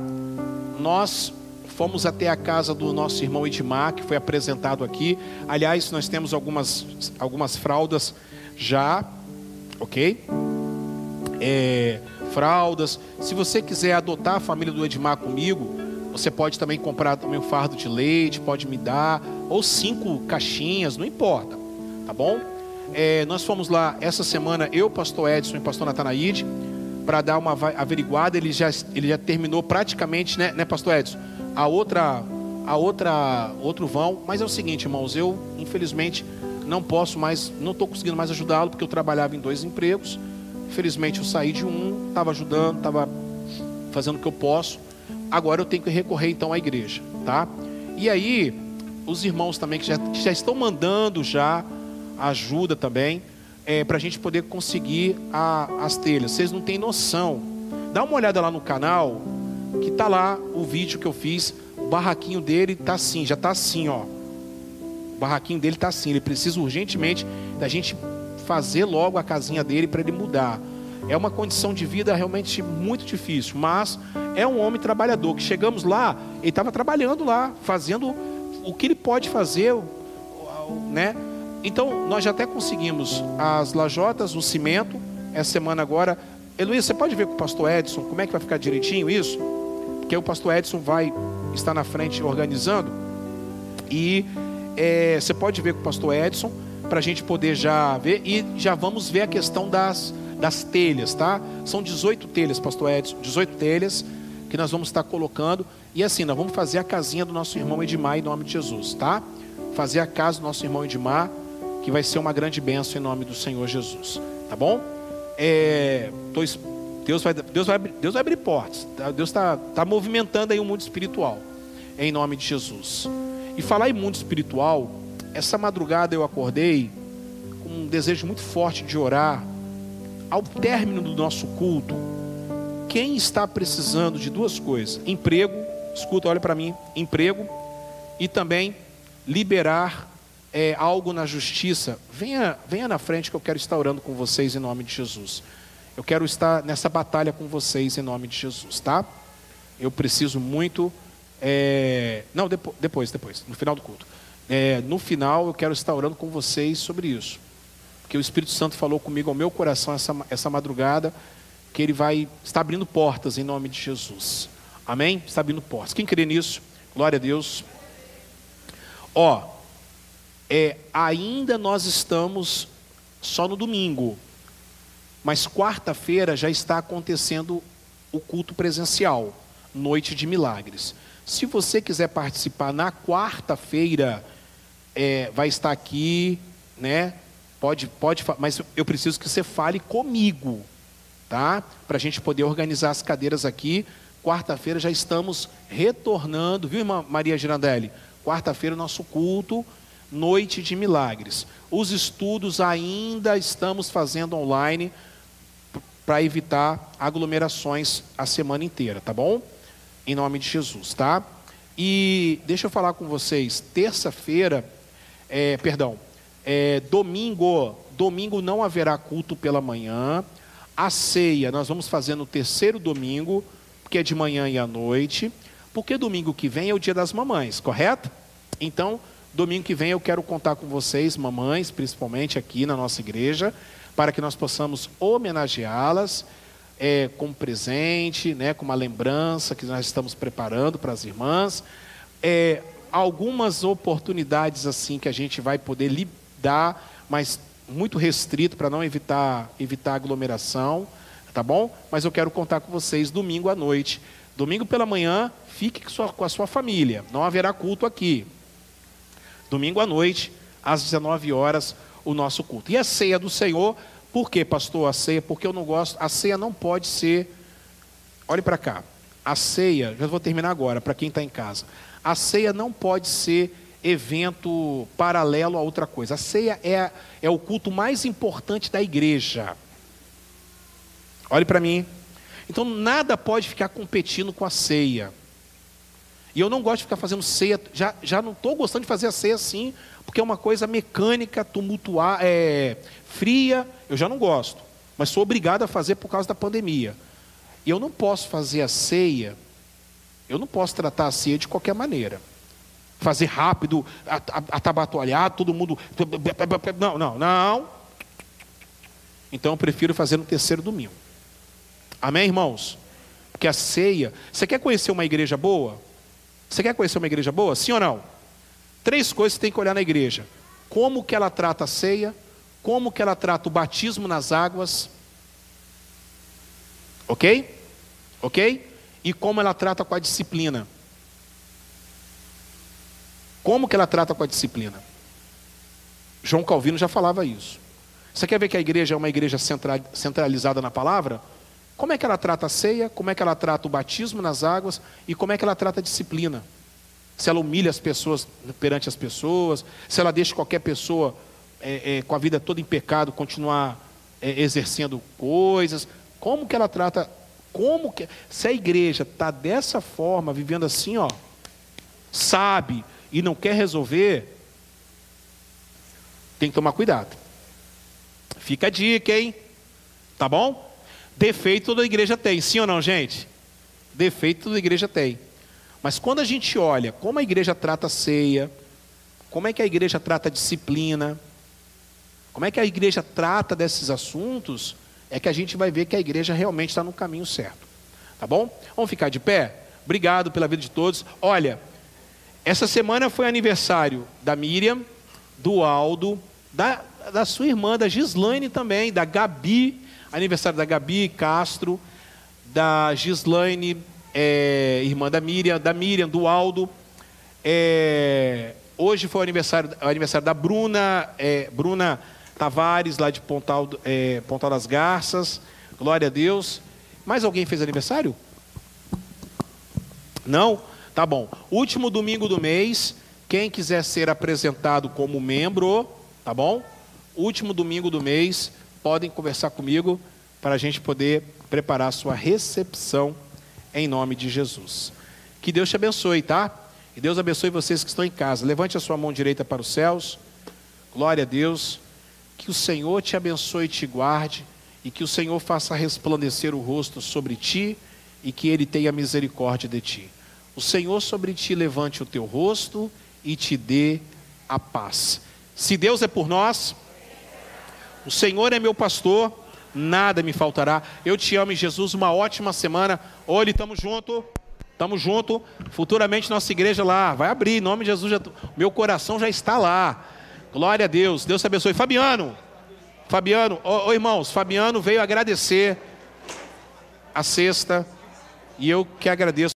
Nós fomos até a casa do nosso irmão Edmar, que foi apresentado aqui. Aliás, nós temos algumas, algumas fraldas já, ok? É, fraldas. Se você quiser adotar a família do Edmar comigo, você pode também comprar também um fardo de leite, pode me dar, ou cinco caixinhas, não importa, tá bom? É, nós fomos lá essa semana, eu, pastor Edson e pastor Natanaide, para dar uma averiguada. Ele já, ele já terminou praticamente, né, né, pastor Edson? A outra, a outra, outro vão. Mas é o seguinte, irmãos, eu infelizmente não posso mais, não estou conseguindo mais ajudá-lo porque eu trabalhava em dois empregos. Infelizmente eu saí de um, estava ajudando, estava fazendo o que eu posso. Agora eu tenho que recorrer então à igreja, tá? E aí os irmãos também que já, que já estão mandando já ajuda também é, para a gente poder conseguir a, as telhas. Vocês não têm noção. Dá uma olhada lá no canal, que tá lá o vídeo que eu fiz. O barraquinho dele tá assim, já tá assim, ó. O barraquinho dele tá assim. Ele precisa urgentemente da gente fazer logo a casinha dele para ele mudar. É uma condição de vida realmente muito difícil, mas é um homem trabalhador. Que chegamos lá, ele estava trabalhando lá, fazendo o que ele pode fazer, né? Então, nós já até conseguimos as lajotas, o cimento, essa semana agora. Heloísa, você pode ver com o pastor Edson como é que vai ficar direitinho isso? Porque o pastor Edson vai estar na frente organizando. E é, você pode ver com o pastor Edson, para a gente poder já ver. E já vamos ver a questão das, das telhas, tá? São 18 telhas, pastor Edson, 18 telhas que nós vamos estar colocando. E assim, nós vamos fazer a casinha do nosso irmão Edmar em nome de Jesus, tá? Fazer a casa do nosso irmão Edmar que vai ser uma grande bênção em nome do Senhor Jesus. Tá bom? É, tô, Deus, vai, Deus, vai, Deus vai abrir portas. Tá? Deus está tá movimentando aí o mundo espiritual. Em nome de Jesus. E falar em mundo espiritual, essa madrugada eu acordei com um desejo muito forte de orar. Ao término do nosso culto, quem está precisando de duas coisas: emprego, escuta, olha para mim, emprego e também liberar é, algo na justiça, venha, venha na frente que eu quero estar orando com vocês em nome de Jesus. Eu quero estar nessa batalha com vocês em nome de Jesus, tá? Eu preciso muito. É... Não, depois, depois, depois, no final do culto. É, no final, eu quero estar orando com vocês sobre isso. Porque o Espírito Santo falou comigo ao meu coração essa, essa madrugada, que ele vai estar abrindo portas em nome de Jesus. Amém? Está abrindo portas. Quem crê nisso? Glória a Deus. Ó, é, ainda nós estamos só no domingo, mas quarta-feira já está acontecendo o culto presencial, Noite de Milagres. Se você quiser participar na quarta-feira, é, vai estar aqui, né? Pode, pode, mas eu preciso que você fale comigo, tá? Para a gente poder organizar as cadeiras aqui. Quarta-feira já estamos retornando, viu, irmã Maria Girandelli? Quarta-feira, nosso culto Noite de Milagres. Os estudos ainda estamos fazendo online para evitar aglomerações a semana inteira, tá bom? Em nome de Jesus, tá? E deixa eu falar com vocês, terça-feira, é, perdão, é, domingo, domingo não haverá culto pela manhã. A ceia nós vamos fazer no terceiro domingo, porque é de manhã e à noite, porque domingo que vem é o dia das mamães, correto? Então, Domingo que vem eu quero contar com vocês, mamães, principalmente aqui na nossa igreja, para que nós possamos homenageá-las é, com presente, né, com uma lembrança que nós estamos preparando para as irmãs. É, algumas oportunidades assim que a gente vai poder lidar, mas muito restrito para não evitar, evitar aglomeração, tá bom? Mas eu quero contar com vocês domingo à noite. Domingo pela manhã, fique com a sua família, não haverá culto aqui. Domingo à noite, às 19 horas, o nosso culto. E a ceia do Senhor, por que, pastor, a ceia? Porque eu não gosto, a ceia não pode ser. Olhe para cá. A ceia, já vou terminar agora, para quem está em casa. A ceia não pode ser evento paralelo a outra coisa. A ceia é, é o culto mais importante da igreja. Olhe para mim. Então nada pode ficar competindo com a ceia. E eu não gosto de ficar fazendo ceia, já, já não estou gostando de fazer a ceia assim, porque é uma coisa mecânica, tumultuar, é, fria, eu já não gosto. Mas sou obrigado a fazer por causa da pandemia. E eu não posso fazer a ceia, eu não posso tratar a ceia de qualquer maneira. Fazer rápido, atabatolhar, todo mundo. Não, não, não. Então eu prefiro fazer no terceiro domingo. Amém, irmãos? Porque a ceia. Você quer conhecer uma igreja boa? Você quer conhecer uma igreja boa? Sim ou não? Três coisas você tem que olhar na igreja: como que ela trata a ceia, como que ela trata o batismo nas águas, ok? Ok? E como ela trata com a disciplina. Como que ela trata com a disciplina? João Calvino já falava isso. Você quer ver que a igreja é uma igreja centralizada na palavra? Como é que ela trata a ceia? Como é que ela trata o batismo nas águas? E como é que ela trata a disciplina? Se ela humilha as pessoas perante as pessoas, se ela deixa qualquer pessoa é, é, com a vida toda em pecado continuar é, exercendo coisas, como que ela trata? Como que se a igreja está dessa forma, vivendo assim, ó, sabe e não quer resolver, tem que tomar cuidado. Fica a dica, hein? Tá bom? Defeito toda igreja tem, sim ou não, gente? Defeito toda igreja tem. Mas quando a gente olha como a igreja trata a ceia, como é que a igreja trata a disciplina, como é que a igreja trata desses assuntos, é que a gente vai ver que a igreja realmente está no caminho certo. Tá bom? Vamos ficar de pé? Obrigado pela vida de todos. Olha, essa semana foi aniversário da Miriam, do Aldo, da, da sua irmã, da Gislaine também, da Gabi, aniversário da Gabi Castro, da Gislaine, é, irmã da Miriam, da Miriam, do Aldo. É, hoje foi o aniversário, aniversário da Bruna, é, Bruna Tavares, lá de Pontal, é, Pontal das Garças. Glória a Deus. Mais alguém fez aniversário? Não? Tá bom. Último domingo do mês, quem quiser ser apresentado como membro, tá bom? Último domingo do mês, podem conversar comigo para a gente poder preparar a sua recepção em nome de Jesus. Que Deus te abençoe, tá? Que Deus abençoe vocês que estão em casa. Levante a sua mão direita para os céus. Glória a Deus. Que o Senhor te abençoe e te guarde. E que o Senhor faça resplandecer o rosto sobre ti. E que Ele tenha misericórdia de ti. O Senhor sobre ti levante o teu rosto e te dê a paz. Se Deus é por nós, o Senhor é meu pastor, nada me faltará. Eu te amo, Jesus. Uma ótima semana. Olhe, estamos junto. Estamos junto. Futuramente nossa igreja lá vai abrir. Em nome de Jesus, já, meu coração já está lá. Glória a Deus. Deus te abençoe. Fabiano. Fabiano, ô irmãos, Fabiano veio agradecer a sexta. E eu que agradeço.